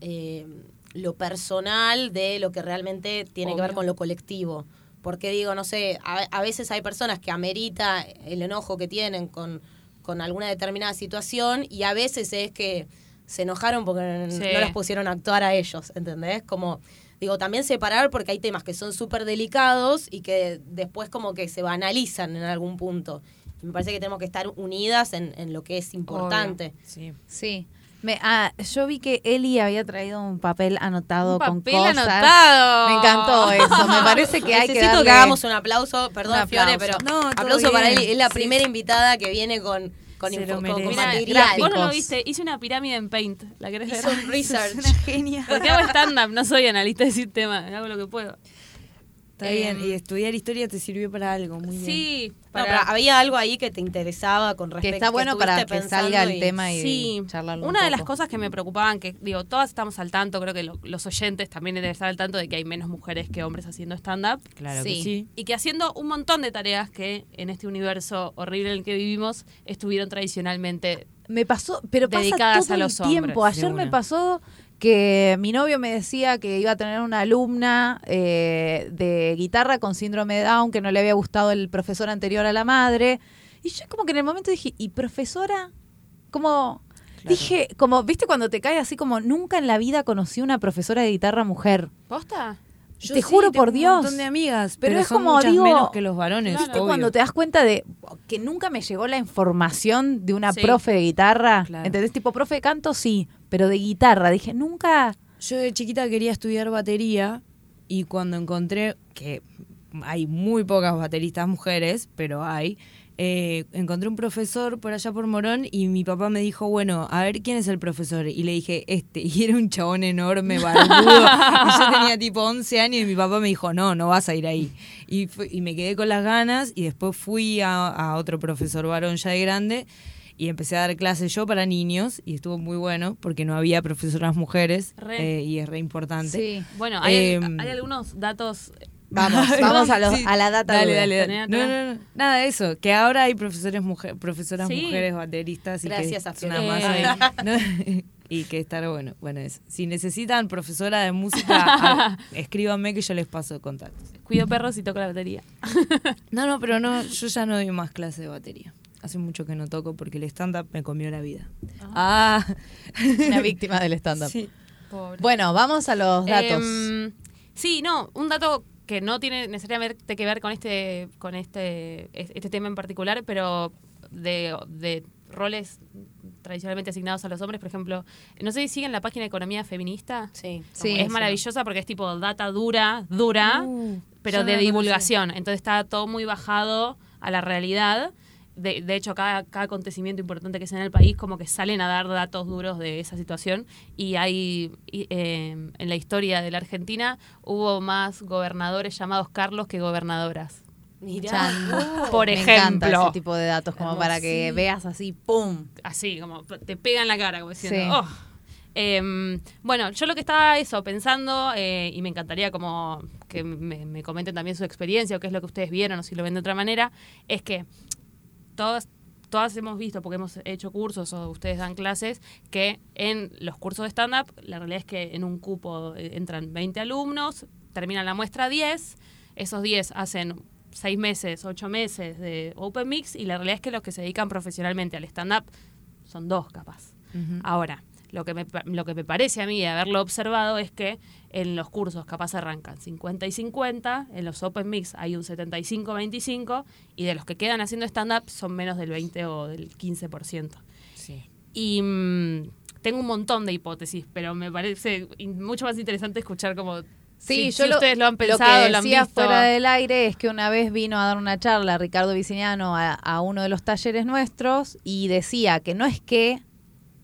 eh, lo personal de lo que realmente tiene que ver con lo colectivo. Porque digo, no sé, a, a veces hay personas que amerita el enojo que tienen con, con alguna determinada situación y a veces es que se enojaron porque Sí. no los pusieron a actuar a ellos, ¿entendés? Como, digo, también separar porque hay temas que son súper delicados y que después como que se banalizan en algún punto. Me parece que tenemos que estar unidas en, en lo que es importante. Sí. Sí. Me, ah, yo vi que Eli había traído un papel anotado Un con papel cosas. anotado. Me encantó eso. Me parece que hay que Necesito darle... que hagamos un aplauso, perdón Un Fiore, aplauso. pero No, aplauso para bien. Eli, es la Sí. primera invitada que viene con, con, Se info- lo con- material. vos no lo viste, hice una pirámide en Paint. ¿La querés ver? Hizo un research. Es una genia. Porque hago stand-up, no soy analista de sistema, hago lo que puedo. Está Em, bien. Y estudiar historia te sirvió para algo. Muy bien. Sí, No, para- había algo ahí que te interesaba con respecto Que está bueno para que salga el y- tema y Sí, charlarlo un una de las cosas que me preocupaban, que digo, todas estamos al tanto, creo que lo- los oyentes también deben estar al tanto de que hay menos mujeres que hombres haciendo stand-up. Claro Sí. que sí. Y que haciendo un montón de tareas que en este universo horrible en el que vivimos estuvieron tradicionalmente Me pasó, pero pasa Dedicadas todo a los el tiempo. Ayer me pasó que mi novio me decía que iba a tener una alumna eh, de guitarra con síndrome de Down, que no le había gustado el profesor anterior a la madre. Y yo como que en el momento dije, ¿y profesora? Como... Claro. Dije, como, viste cuando te cae así como, nunca en la vida conocí una profesora de guitarra mujer. ¿Posta? Yo Te sí, juro tengo por Dios. Un montón de amigas, Pero pero, es son como, digo, menos que los varones. Claro. ¿Viste obvio. cuando te das cuenta de que nunca me llegó la información de una Sí. profe de guitarra? Claro. ¿Entendés? Tipo, profe de canto, sí, pero de guitarra. Dije, nunca... Yo de chiquita quería estudiar batería y cuando encontré que hay muy pocas bateristas mujeres, pero hay, eh, encontré un profesor por allá por Morón y mi papá me dijo, bueno, a ver quién es el profesor. Y le dije, este. Y era un chabón enorme, barbudo. yo tenía tipo 11 años y mi papá me dijo, no, no vas a ir ahí. Y, me quedé con las ganas y después fui a otro profesor varón ya de grande. Y empecé a dar clases yo para niños y estuvo muy bueno porque no había profesoras mujeres Re. eh, y es re importante. Sí. Bueno, hay, Em, hay algunos datos. Vamos, vamos a, los- Sí. a la data. Dale, dale, dale. Tenés No, acá. no, no. Nada de eso. Que ahora hay profesores mujer, profesoras Sí. mujeres bateristas. Y Gracias que a es una masa ¿no? Y que estar bueno. Bueno, eso. Si necesitan profesora de música, a- escríbanme que yo les paso contactos. Cuido perros y toco la batería. No, no, pero no, yo ya no doy más clase de batería. Hace mucho que no toco porque el stand-up me comió la vida. Ah, Una víctima del stand-up. sí. Pobre. Bueno, vamos a los datos. Em, sí, no, un dato que no tiene necesariamente que ver con este, con este, este tema en particular, pero de, de roles tradicionalmente asignados a los hombres, por ejemplo, no sé si siguen la página de Economía Feminista. Sí. Sí. es maravillosa porque es tipo data dura, dura, Uh, pero de divulgación. Entonces está todo muy bajado a la realidad. De, de hecho, cada, cada acontecimiento importante que sea en el país, como que salen a dar datos duros de esa situación. Y hay, y, eh, en la historia de la Argentina, hubo más gobernadores llamados Carlos que gobernadoras. Mirá. Por Me encanta ejemplo. ese tipo de datos, como para que Sí. veas así, ¡pum! Así, como te pega en la cara, como diciendo, Sí. "Oh". Em, bueno, yo lo que estaba eso pensando, eh, y me encantaría como que me, me comenten también su experiencia o qué es lo que ustedes vieron o si lo ven de otra manera, es que todas, todas hemos visto, porque hemos hecho cursos o ustedes dan clases, que en los cursos de stand-up, la realidad es que en un cupo eh, entran 20 alumnos, terminan la muestra 10, esos 10 hacen 6 meses, 8 meses de Open Mix, y la realidad es que los que se dedican profesionalmente al stand-up son dos capaz. Ahora, lo que, me, lo que me parece a mí de haberlo observado es que en los cursos capaz arrancan 50 y 50, en los Open Mix hay un 75-25 y de los que quedan haciendo stand-up son menos del 20 o del 15%. Sí. Y mm, tengo un montón de hipótesis, pero me parece mucho más interesante escuchar como Sí, si, yo si ustedes lo han pensado, lo que lo han decía visto. fuera del aire es que una vez vino a dar una charla Ricardo Viciniano a, a uno de los talleres nuestros y decía que no es que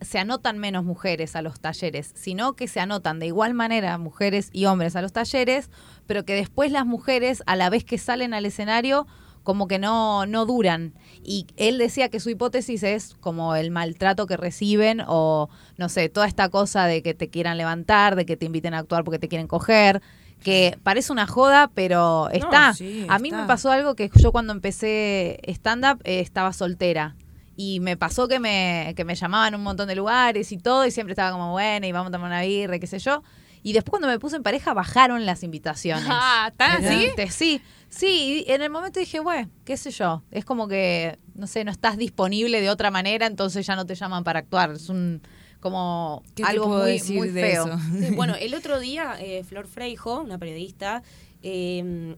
se anotan menos mujeres a los talleres, sino que se anotan de igual manera mujeres y hombres a los talleres, pero que después las mujeres a la vez que salen al escenario como que no, no duran. Y él decía que su hipótesis es como el maltrato que reciben o, no sé, toda esta cosa de que te quieran levantar, de que te inviten a actuar porque te quieren coger, que parece una joda, pero está. sí, a mí me pasó algo que yo cuando empecé stand-up eh, estaba soltera. Y me pasó que me, que me llamaban a un montón de lugares y todo, y siempre estaba como, bueno, y vamos a tomar una birra, y qué sé yo. Y después cuando me puse en pareja bajaron las invitaciones. Ah, ¿tan así? Este, Sí, sí, y en el momento dije, bueno, qué sé yo, es como que, no sé, no estás disponible de otra manera, entonces ya no te llaman para actuar. Es un, como ¿Qué te algo muy, decir muy de feo. eso? Sí, bueno, el otro día, eh, Flor Freijo, una periodista, eh,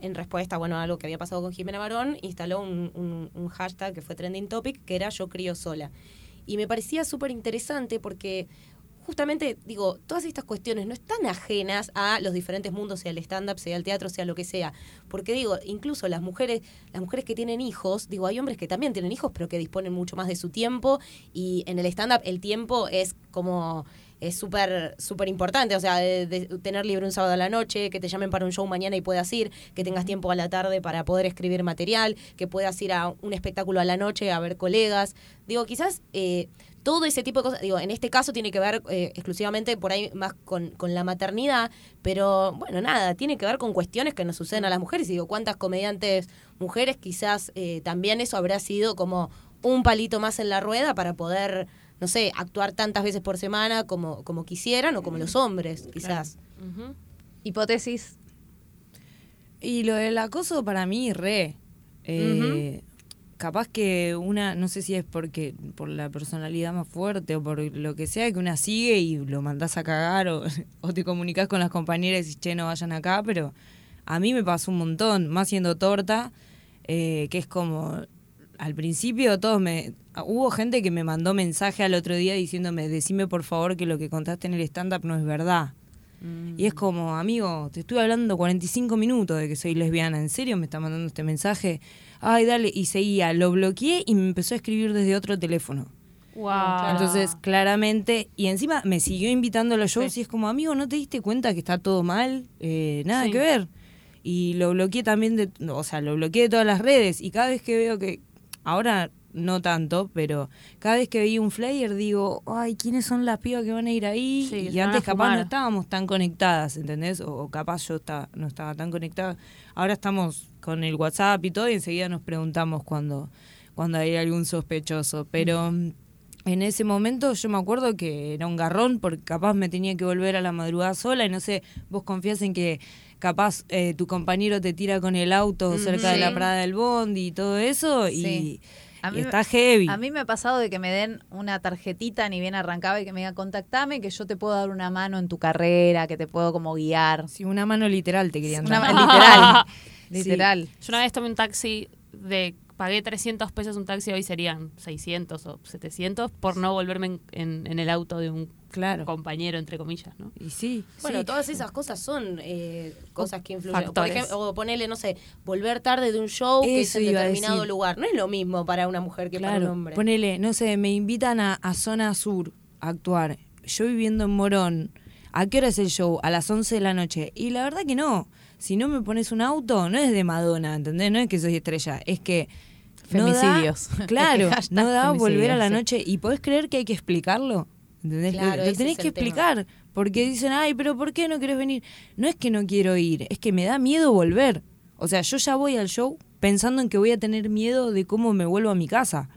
en respuesta bueno, a algo que había pasado con Jimena Barón, instaló un, un- hashtag que fue trending topic, que era Yo crío sola. Y me parecía súper interesante porque justamente, digo, todas estas cuestiones no están ajenas a los diferentes mundos, sea el stand-up, sea el teatro, sea lo que sea. Porque digo, incluso las mujeres, las mujeres que tienen hijos, digo, hay hombres que también tienen hijos, pero que disponen mucho más de su tiempo. Y en el stand-up el tiempo es como es súper súper importante, o sea, de, tener libre un sábado a la noche, que te llamen para un show mañana y puedas ir, que tengas tiempo a la tarde para poder escribir material, que puedas ir a un espectáculo a la noche a ver colegas. Digo, quizás eh, todo ese tipo de cosas, digo, en este caso tiene que ver eh, exclusivamente por ahí más con, con la maternidad, pero bueno, nada, tiene que ver con cuestiones que nos suceden a las mujeres. Y digo, ¿cuántas comediantes mujeres quizás eh, también eso habrá sido como un palito más en la rueda para poder no sé, actuar tantas veces por semana como, como quisieran o como los hombres, quizás. Hipótesis. Y lo del acoso para mí, re. Eh, Capaz que una, no sé si es porque por la personalidad más fuerte o por lo que sea, que una sigue y lo mandás a cagar o, o te comunicas con las compañeras y decís, che, no vayan acá, pero a mí me pasó un montón, más siendo torta, eh, que es como, al principio todos me... Hubo gente que me mandó mensaje al otro día diciéndome, decime por favor que lo que contaste en el stand-up no es verdad. Y es como, amigo, te estuve hablando 45 minutos de que soy lesbiana. ¿En serio me está mandando este mensaje? Ay, dale. Y seguía, lo bloqueé y me empezó a escribir desde otro teléfono. Wow. Entonces, claramente, y encima me siguió invitando a los shows y es como, amigo, ¿no te diste cuenta que está todo mal? Eh, nada Sí. que ver. Y lo bloqueé también de, o sea, lo bloqueé de todas las redes y cada vez que veo que, ahora no tanto, pero cada vez que veía un flyer digo, ay, ¿quiénes son las pibas que van a ir ahí? Sí, y antes capaz fumar. no estábamos tan conectadas, ¿entendés? O, o capaz yo estaba, no estaba tan conectada. Ahora estamos con el WhatsApp y todo y enseguida nos preguntamos cuando, cuando hay algún sospechoso. Pero mm, en ese momento yo me acuerdo que era un garrón porque capaz me tenía que volver a la madrugada sola y no sé, vos confías en que capaz eh, tu compañero te tira con el auto cerca de la parada del bondi y todo eso Sí. y, A mí está heavy. A mí me ha pasado de que me den una tarjetita ni bien arrancaba y que me digan contactame, que yo te puedo dar una mano en tu carrera, que te puedo como guiar. Sí, una mano literal te querían Una, dar. literal. literal. Yo una vez tomé un taxi de pagué 300 pesos un taxi, hoy serían 600 o 700 por no volverme en, en- en el auto de un Claro. compañero, entre comillas, ¿no? Y sí, Bueno, sí. todas esas cosas son eh, cosas que influyen. Por ejemplo, o ponerle, no sé, volver tarde de un show que es en determinado lugar. No es lo mismo para una mujer que para un hombre. ponele, no sé, me invitan a, a Zona Sur a actuar. Yo viviendo en Morón, ¿a qué hora es el show? A las 11 de la noche. Y la verdad que no. Si no me pones un auto, no es de Madonna, ¿entendés? No es que soy estrella, es que... no da- Femicidios. claro, no da volver a la femicidios, noche. ¿Y podés creer que hay que explicarlo? ¿Entendés? Lo- Claro, lo, ese tenés que tema. explicar. Porque dicen, ay, pero ¿por qué no querés venir? No es que no quiero ir, es que me da miedo volver. O sea, yo ya voy al show pensando en que voy a tener miedo de cómo me vuelvo a mi casa.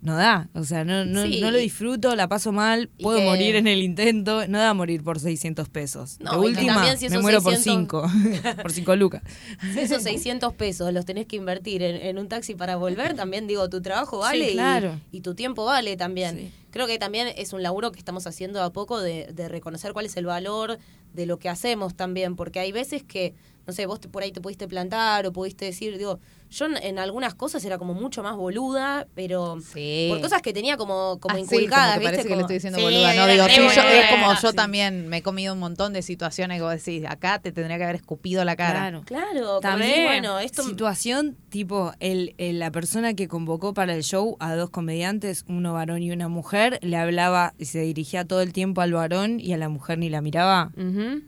No da, o sea, no, no, Sí. no lo disfruto, la paso mal, puedo que- morir en el intento, no da morir por 600 pesos. No, que última, también si me muero 600 por 5, por 5 lucas. Si esos 600 pesos los tenés que invertir en, en un taxi para volver, también digo, tu trabajo Sí, vale y- claro. y, tu tiempo vale también. Sí. Creo que también es un laburo que estamos haciendo a poco de, de reconocer cuál es el valor de lo que hacemos también, porque hay veces que, no sé, vos te- por ahí te pudiste plantar o pudiste decir, digo, yo en, algunas cosas era como mucho más boluda, pero Sí. por cosas que tenía como, como Ah, sí, inculcadas, como que ¿viste? parece que le estoy diciendo Sí, boluda. No, digo, sí, yo, es como yo sí. también me he comido un montón de situaciones que vos decís, acá te tendría que haber escupido la cara. Claro. Claro, También, bueno, esto... situación tipo el, el- la persona que convocó para el show a dos comediantes, uno varón y una mujer, le hablaba y se dirigía todo el tiempo al varón y a la mujer ni la miraba.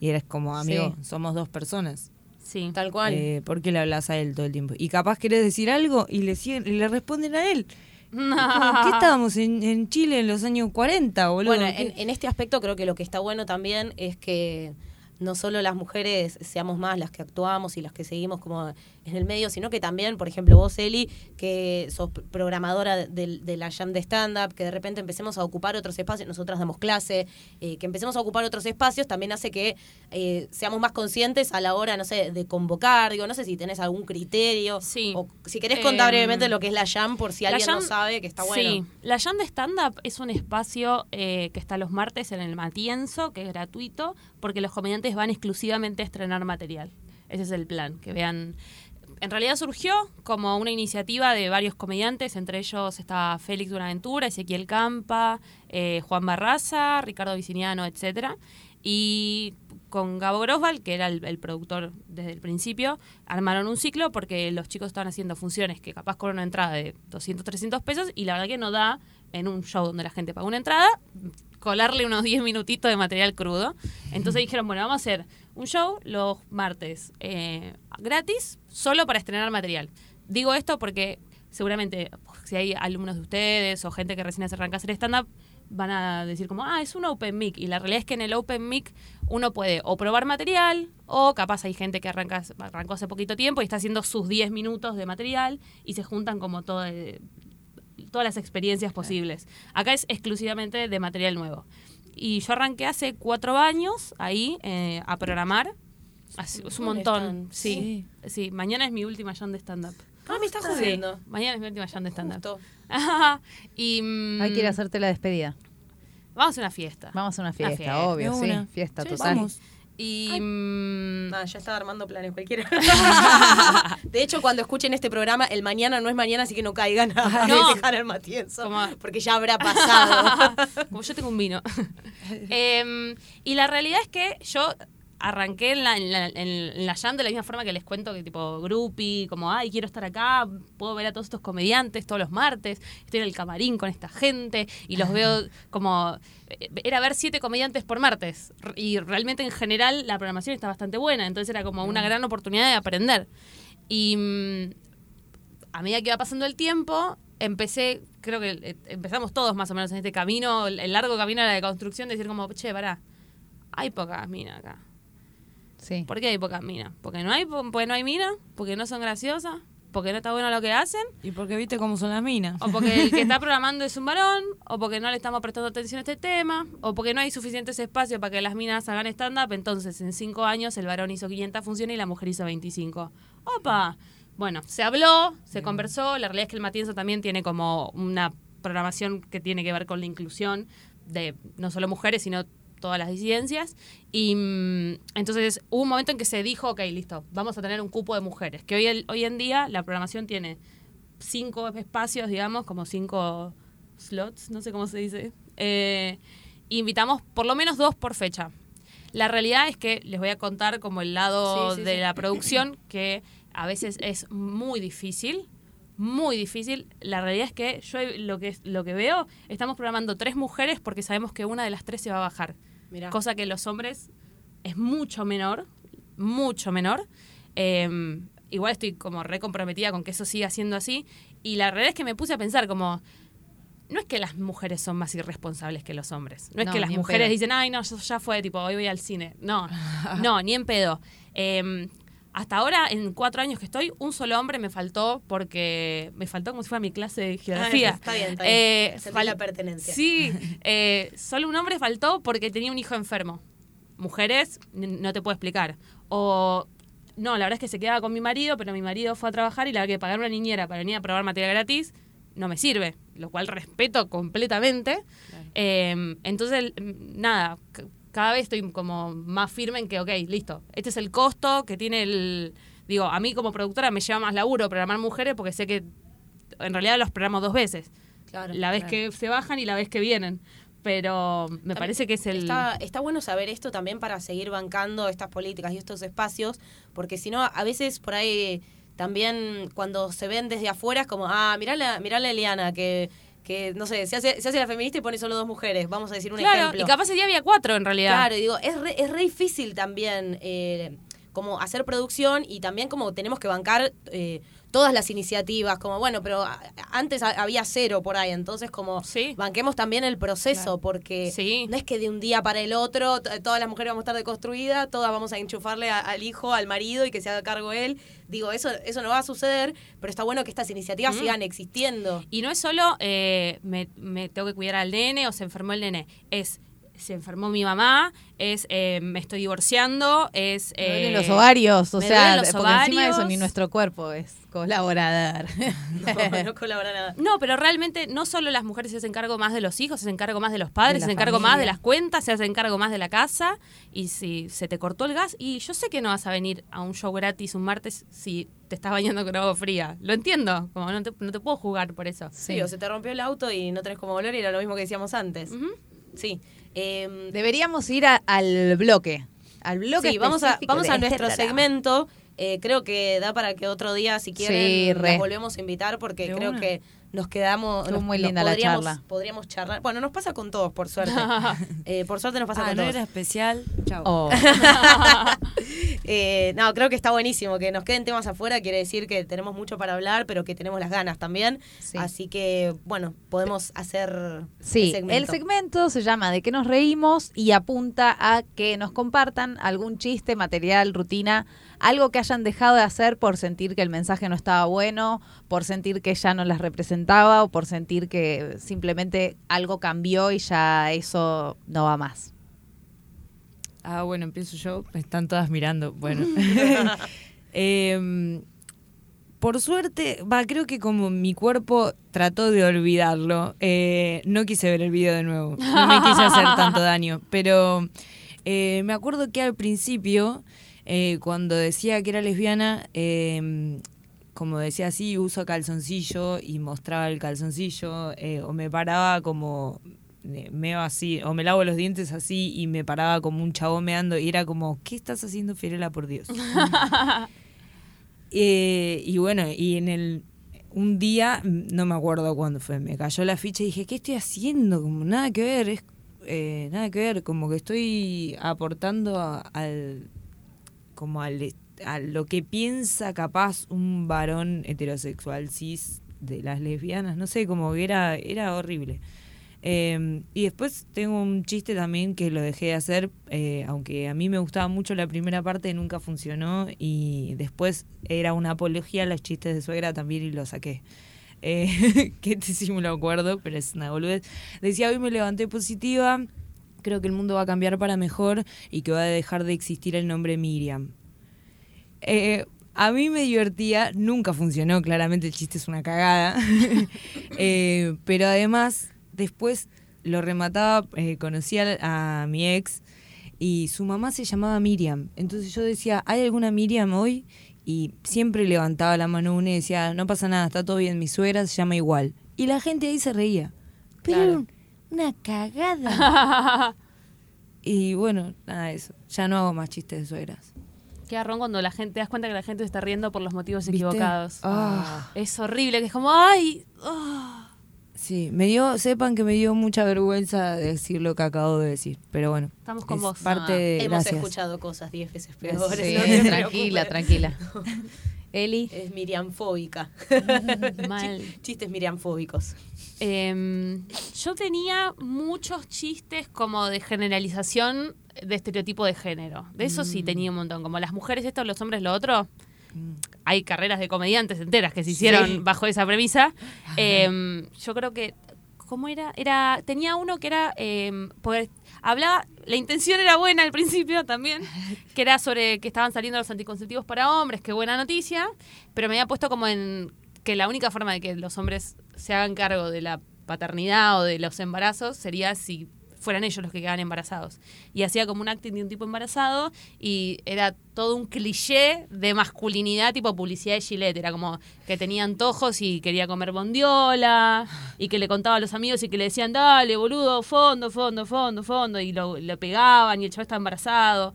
Y eres como, amigo, Sí. somos dos personas. Sí. Tal cual. Eh, ¿Por qué le hablas a él todo el tiempo? Y capaz querés decir algo y le, siguen- y le responden a él. Como, ¿Qué estábamos en, en Chile en los años 40, boludo? Bueno, en este aspecto creo que lo que está bueno también es que no solo las mujeres seamos más las que actuamos y las que seguimos como en el medio, sino que también, por ejemplo, vos, Eli, que sos programadora de, de la jam de stand-up, que de repente empecemos a ocupar otros espacios, nosotras damos clase, eh, que empecemos a ocupar otros espacios, también hace que eh, seamos más conscientes a la hora, no sé, de convocar, digo, no sé si tenés algún criterio, Sí. o si querés contar Em, brevemente lo que es la jam, por si alguien no jam- sabe, que está bueno. Sí, la Jam de Stand Up es un espacio eh, que está los martes en el Matienzo, que es gratuito, porque los comediantes van exclusivamente a estrenar material. Ese es el plan, que vean... En realidad surgió como una iniciativa de varios comediantes, entre ellos está Félix Buenaventura, Ezequiel Campa, eh, Juan Barraza, Ricardo Viciniano, etcétera. Y con Gabo Grosval, que era el, el productor desde el principio, armaron un ciclo porque los chicos estaban haciendo funciones que capaz con una entrada de 200, 300 pesos y la verdad que no da en un show donde la gente paga una entrada colarle unos 10 minutitos de material crudo. Entonces dijeron, bueno, vamos a hacer un show los martes eh, gratis, solo para estrenar material. Digo esto porque seguramente si hay alumnos de ustedes o gente que recién se arranca a hacer stand-up, van a decir como, ah, es un open mic. Y la realidad es que en el open mic uno puede o probar material o capaz hay gente que arranca, arrancó hace poquito tiempo y está haciendo sus 10 minutos de material y se juntan como todo, eh, todas las experiencias posibles. Acá es exclusivamente de material nuevo. Y yo arranqué hace cuatro años ahí eh, a programar. Es un montón. Sí, sí. Mañana es mi última jam de stand-up. Ah, me estás Sí, jodiendo. mañana es mi última jam de stand-up. Y mm, Hay que ir a hacerte la despedida. Vamos a una fiesta. Vamos a una fiesta, fiesta. obvio, sí. una. Fiesta Sí, total. vamos. Y mm, Ah, ya estaba armando planes cualquiera. de hecho, cuando escuchen este programa, el mañana no es mañana, así que no caigan a No. dejar el matienzo. Como- Porque ya habrá pasado. como yo tengo un vino. Em, y la realidad es que yo arranqué en la, en, la, en la jam de la misma forma que les cuento que tipo groupie, como, ay, quiero estar acá, puedo ver a todos estos comediantes todos los martes, estoy en el camarín con esta gente y los veo como... eh, Era ver siete comediantes por martes y realmente en general la programación está bastante buena, entonces era como una gran oportunidad de aprender. Y mm, a medida que va pasando el tiempo, empecé, creo que eh, empezamos todos más o menos en este camino, el, largo camino de la deconstrucción, de decir como, che, pará, hay pocas minas acá. Sí. ¿Por qué hay pocas minas? Porque no hay, porque no hay minas, porque no son graciosas, porque no está bueno lo que hacen, Y porque viste cómo son las minas. o porque el que está programando es un varón, o porque no le estamos prestando atención a este tema, o porque no hay suficientes espacios para que las minas hagan stand-up, entonces en cinco años el varón hizo 500 funciones y la mujer hizo 25. ¡Opa! Bueno, se habló, se conversó, la realidad es que el Matienzo también tiene como una programación que tiene que ver con la inclusión de no solo mujeres, sino todas las disidencias. Y mm, entonces hubo un momento en que se dijo, ok, listo, vamos a tener un cupo de mujeres, que hoy, el- hoy en día la programación tiene cinco espacios, digamos, como cinco slots, no sé cómo se dice. Eh, invitamos por lo menos dos por fecha. La realidad es que les voy a contar como el lado Sí, sí, de sí. la producción, que a veces es muy difícil, muy difícil. La realidad es que yo lo que, lo que veo, estamos programando tres mujeres porque sabemos que una de las tres se va a bajar. Mirá. Cosa que los hombres es mucho menor, mucho menor. Eh, igual estoy como re comprometida con que eso siga siendo así. Y la realidad es que me puse a pensar como, no es que las mujeres son más irresponsables que los hombres. No es que las mujeres dicen, ay, no, yo ya fue, tipo, hoy voy al cine. No, no, ni en pedo. Eh, hasta ahora, en cuatro años que estoy, un solo hombre me faltó porque me faltó como si fuera mi clase de geografía. Ah, está bien, está bien. Eh, Sentí la pertenencia. Sí, eh, solo un hombre faltó porque tenía un hijo enfermo. Mujeres, no te puedo explicar. O, no, la verdad es que se quedaba con mi marido, pero mi marido fue a trabajar y la que pagar una niñera para venir a probar material gratis no me sirve, lo cual respeto completamente. Eh, entonces, nada, cada vez estoy como más firme en que, ok, listo, este es el costo que tiene el... Digo, a mí como productora me lleva más laburo programar mujeres porque sé que en realidad los programo dos veces. Claro. la vez claro. que se bajan y la vez que vienen. Pero me También parece que es el... Está, está bueno saber esto también para seguir bancando estas políticas y estos espacios, porque si no, a veces por ahí también cuando se ven desde afuera es como, ah, mirá a Eliana, que, que no sé, se hace, se hace la feminista y pone solo dos mujeres, vamos a decir un Claro, ejemplo. y capaz ese día había cuatro en realidad. Claro, y digo, es re, es re difícil también eh, como hacer producción y también como tenemos que bancar eh, todas las iniciativas, como bueno, pero antes ha- había cero por ahí, entonces como Sí. banquemos también el proceso, porque Sí. no es que de un día para el otro todas las mujeres vamos a estar deconstruidas, todas vamos a enchufarle a- al hijo, al marido y que se haga cargo él. Digo, eso, eso no va a suceder, pero está bueno que estas iniciativas Mm. sigan existiendo. Y no es solo eh, me, me tengo que cuidar al nene o se enfermó el nene. Es se enfermó mi mamá, es eh, me estoy divorciando, es... Me duelen eh, los ovarios, o me sea, los porque encima de eso ni nuestro cuerpo es colaborador. No, no colabora nada. No, pero realmente no solo las mujeres se hacen cargo más de los hijos, se hacen cargo más de los padres, De se hacen cargo más de las cuentas, se hacen cargo más de la casa. Y si se te cortó el gas, y yo sé que no vas a venir a un show gratis un martes si te estás bañando con agua fría. Lo entiendo, como no te, no te puedo jugar por eso. Sí, o se te rompió el auto y no tenés cómo volver y era lo mismo que decíamos antes. Sí. Em, Deberíamos ir a- al bloque. Al bloque sí, vamos a, vamos a este nuestro programa. segmento. Eh, creo que da para que otro día, si quieren, Sí, las volvemos a invitar porque De creo una. que nos quedamos. Estuvo nos- muy nos linda la podríamos- charla. Podríamos charlar. Bueno, nos pasa con todos, por suerte. Eh, por suerte nos pasa Ah, con no todos. era especial. Chao. Oh. Eh, no, creo que está buenísimo que nos queden temas afuera. Quiere decir que tenemos mucho para hablar, pero que tenemos las ganas también. Sí. Así que, bueno, podemos hacer Sí, el el segmento. segmento se llama De qué nos reímos y apunta a que nos compartan algún chiste, material, rutina, algo que hayan dejado de hacer por sentir que el mensaje no estaba bueno, por sentir que ya no las representaba o por sentir que simplemente algo cambió y ya eso no va más. Ah, bueno, empiezo yo. Me están todas mirando. Bueno. Em, por suerte, va, creo que como mi cuerpo trató de olvidarlo, eh, no quise ver el video de nuevo. No me quise hacer tanto daño. Pero eh, me acuerdo que al principio, eh, cuando decía que era lesbiana, em, como decía así, uso calzoncillo y mostraba el calzoncillo, o me paraba como eh, meo así, o me lavo los dientes así y me paraba como un chavo meando y era como, ¿qué estás haciendo, Fiorella, por Dios? Eh, y bueno, y en el un día, no me acuerdo cuándo fue, me cayó la ficha y dije, ¿qué estoy haciendo? Como nada que ver, es eh, nada que ver, como que estoy aportando a- al como al a lo que piensa capaz un varón heterosexual cis de las lesbianas, no sé, como que era, era horrible. Eh, y después tengo un chiste también que lo dejé de hacer, eh, aunque a mí me gustaba mucho la primera parte, nunca funcionó y después era una apología a los chistes de suegra también y lo saqué. Eh, que este sí me lo acuerdo, pero es una boludez. Decía, hoy me levanté positiva, creo que el mundo va a cambiar para mejor y que va a dejar de existir el nombre Miriam. Eh, a mí me divertía, nunca funcionó, claramente el chiste es una cagada, Eh, pero además después lo remataba, eh, conocí a, a mi ex y su mamá se llamaba Miriam, entonces yo decía, ¿hay alguna Miriam hoy? Y siempre levantaba la mano una y decía, no pasa nada, está todo bien, mi suegra se llama igual. Y la gente ahí se reía. Pero Claro. era un- una cagada. y bueno, nada de eso. Ya no hago más chistes de suegras. Qué arrón cuando la gente, te das cuenta que la gente se está riendo por los motivos ¿Viste? equivocados. Ah. Es horrible, que es como, ay, ah. Sí, me dio, sepan que me dio mucha vergüenza decir lo que acabo de decir, pero bueno. Estamos con es vos. Parte Ah. de, Hemos gracias. escuchado cosas diez veces Sí, peores. no tranquila, tranquila. Eli. Es miriamfóbica. Mal. Chistes miriamfóbicos. Em, yo tenía muchos chistes como de generalización de estereotipo de género. De eso sí tenía un montón. Como las mujeres esto, los hombres lo otro. Hay carreras de comediantes enteras que se hicieron Sí. bajo esa premisa. Em, yo creo que. ¿Cómo era? Era. Tenía uno que era. porque hablaba. La intención era buena al principio también. Que era sobre que estaban saliendo los anticonceptivos para hombres. Qué buena noticia. Pero me había puesto como en. Que la única forma de que los hombres se hagan cargo de la paternidad o de los embarazos sería si fueran ellos los que quedaban embarazados. Y hacía como un acting de un tipo embarazado y era todo un cliché de masculinidad tipo publicidad de Gillette. Era como que tenía antojos y quería comer bondiola y que le contaba a los amigos y que le decían, dale, boludo, fondo, fondo, fondo, fondo. Y lo, pegaban y el chaval estaba embarazado.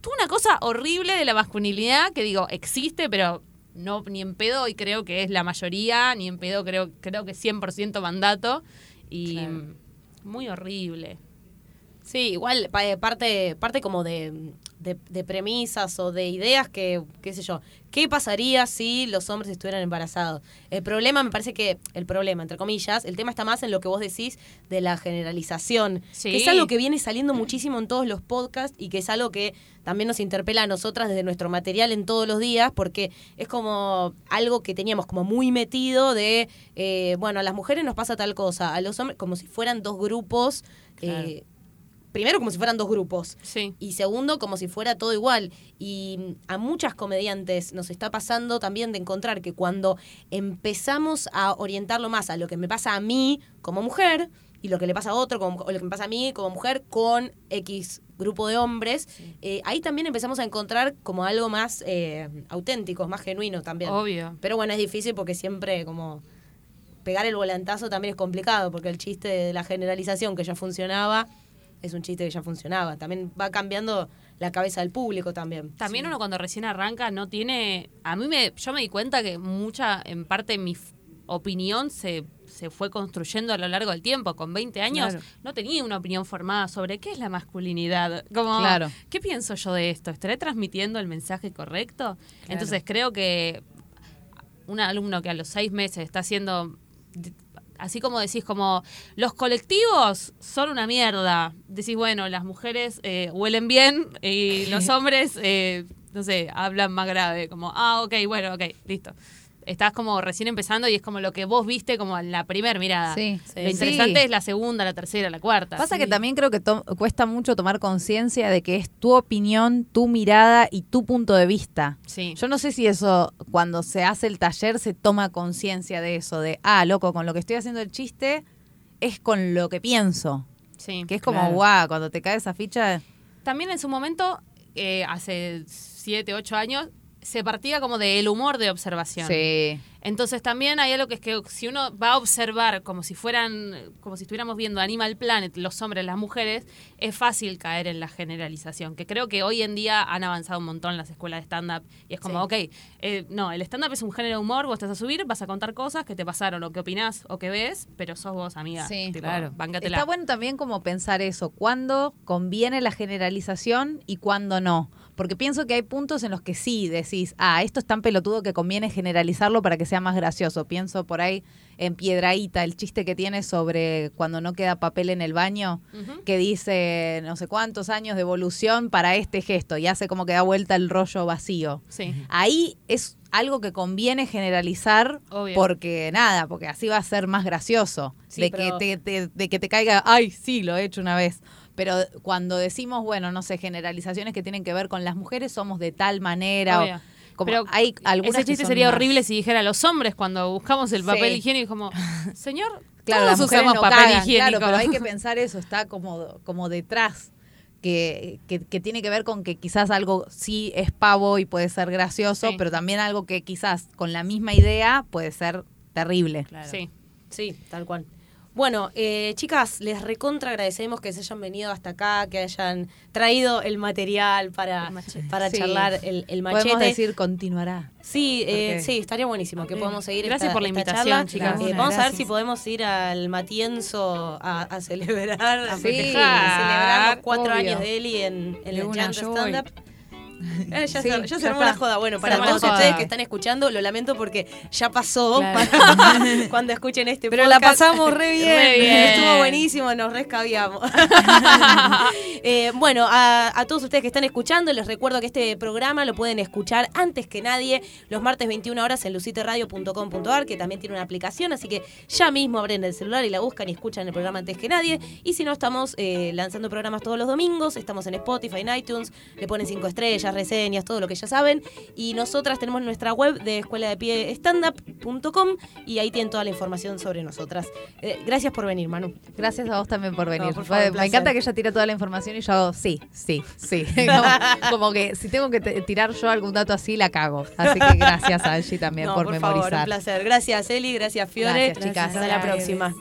Tuvo una cosa horrible de la masculinidad que digo, existe, pero no ni en pedo y creo que es la mayoría, ni en pedo creo, creo que 100% mandato. Y Claro. Muy horrible. Sí, igual eh, parte, parte como de, de- de premisas o de ideas que, qué sé yo, ¿qué pasaría si los hombres estuvieran embarazados? El problema, me parece que, el problema, entre comillas, el tema está más en lo que vos decís de la generalización, Sí. que es algo que viene saliendo muchísimo en todos los podcasts y que es algo que también nos interpela a nosotras desde nuestro material en todos los días, porque es como algo que teníamos como muy metido de, eh, bueno, a las mujeres nos pasa tal cosa, a los hombres como si fueran dos grupos. eh, primero como si fueran dos grupos. Sí. Y segundo, como si fuera todo igual. Y mm, a muchas comediantes nos está pasando también de encontrar que cuando empezamos a orientarlo más a lo que me pasa a mí como mujer y lo que le pasa a otro, como, o lo que me pasa a mí como mujer con X grupo de hombres, eh, ahí también empezamos a encontrar como algo más eh, auténtico, más genuino también. Obvio. Pero bueno, es difícil porque siempre como pegar el volantazo también es complicado, porque el chiste de la generalización que ya funcionaba es un chiste que ya funcionaba. También va cambiando la cabeza del público también. También uno cuando recién arranca no tiene. A mí me. Yo me di cuenta que mucha, en parte, mi opinión se, se fue construyendo a lo largo del tiempo. Con 20 años Claro. no tenía una opinión formada sobre qué es la masculinidad. Como, Claro. ¿qué pienso yo de esto? ¿Estaré transmitiendo el mensaje correcto? Entonces creo que un alumno que a los seis meses está haciendo. Así como decís, como los colectivos son una mierda. Decís, bueno, las mujeres eh, huelen bien y los hombres, eh, no sé, hablan más grave. Como, ah, ok, bueno, ok, listo. Estás como recién empezando y es como lo que vos viste como en la primera mirada. Sí, Lo interesante Sí. es la segunda, la tercera, la cuarta. Pasa que también creo que cuesta mucho tomar conciencia de que es tu opinión, tu mirada y tu punto de vista. Sí. Yo no sé si eso, cuando se hace el taller, se toma conciencia de eso, de, ah, loco, con lo que estoy haciendo el chiste es con lo que pienso. sí. Que es como, Claro. guau, cuando te cae esa ficha, También en su momento, eh, hace siete, ocho años, se partía como del humor de observación. sí. Entonces también hay algo que es que si uno va a observar como si fueran, como si estuviéramos viendo Animal Planet, los hombres, las mujeres, es fácil caer en la generalización, que creo que hoy en día han avanzado un montón las escuelas de stand-up y es como, Sí. ok, eh, no, el stand-up es un género de humor, vos estás a subir, vas a contar cosas que te pasaron o que opinás o que ves, pero sos vos, amiga. Sí. Tipo, Claro. báncatela. Está bueno también como pensar eso, cuándo conviene la generalización y cuándo no. Porque pienso que hay puntos en los que sí decís, ah, esto es tan pelotudo que conviene generalizarlo para que sea más gracioso. Pienso por ahí en Piedraíta, el chiste que tiene sobre cuando no queda papel en el baño, que dice no sé cuántos años de evolución para este gesto y hace como que da vuelta el rollo vacío. Sí. Ahí es algo que conviene generalizar Obvio. porque nada, porque así va a ser más gracioso. Sí, de, pero- que te, te- de que te caiga, ay, sí, lo he hecho una vez. Pero cuando decimos, bueno, no sé, generalizaciones que tienen que ver con las mujeres somos de tal manera. o- como Pero hay algunas ese que chiste sería más- horrible si dijera los hombres cuando buscamos el papel Sí. higiénico como, señor, Claro, todos las mujeres usamos no papel cagan, higiénico. Claro, pero hay que pensar eso, está como, como detrás. Que, que, que tiene que ver con que quizás algo sí es pavo y puede ser gracioso, Sí. pero también algo que quizás con la misma idea puede ser terrible. Claro. Sí. Sí, tal cual. Bueno, eh, chicas, les recontra agradecemos que se hayan venido hasta acá, que hayan traído el material para, El para Sí. charlar el, el machete. Podemos decir continuará. Sí, eh, sí, estaría buenísimo que podamos seguir Gracias esta- por la invitación, charla. chicas. Eh, vamos a ver si podemos ir al Matienzo a, a celebrar, a Sí, festejar, celebrar los cuatro obvio. años de Eli en, en el Stand Up. Eh, ya Sí, se, ya se armó la joda. Bueno, para todos ustedes que están escuchando, lo lamento porque ya pasó Claro. para cuando escuchen este Pero la pasamos re bien. Re bien. Estuvo buenísimo, nos rescabiamos. Eh, bueno, a, a todos ustedes que están escuchando, les recuerdo que este programa lo pueden escuchar antes que nadie los martes 21 horas en luciteradio.com.ar, que también tiene una aplicación, así que ya mismo abren el celular y la buscan y escuchan el programa antes que nadie. Y si no, estamos eh, lanzando programas todos los domingos, estamos en Spotify, en iTunes, le ponen cinco estrellas, reseñas, todo lo que ya saben. Y nosotras tenemos nuestra web de escuela de pie standup.com y ahí tienen toda la información sobre nosotras. Eh, gracias por venir, Manu. Gracias a vos también por venir. por favor, un me encanta que ella tire toda la información y yo hago sí, sí, sí. como, como que si tengo que tirar yo algún dato así, la cago. Así que gracias a Angie también No, por, por favor, un memorizar. placer. Gracias, Eli. Gracias, Fiore. Gracias, chicas. Hasta la próxima.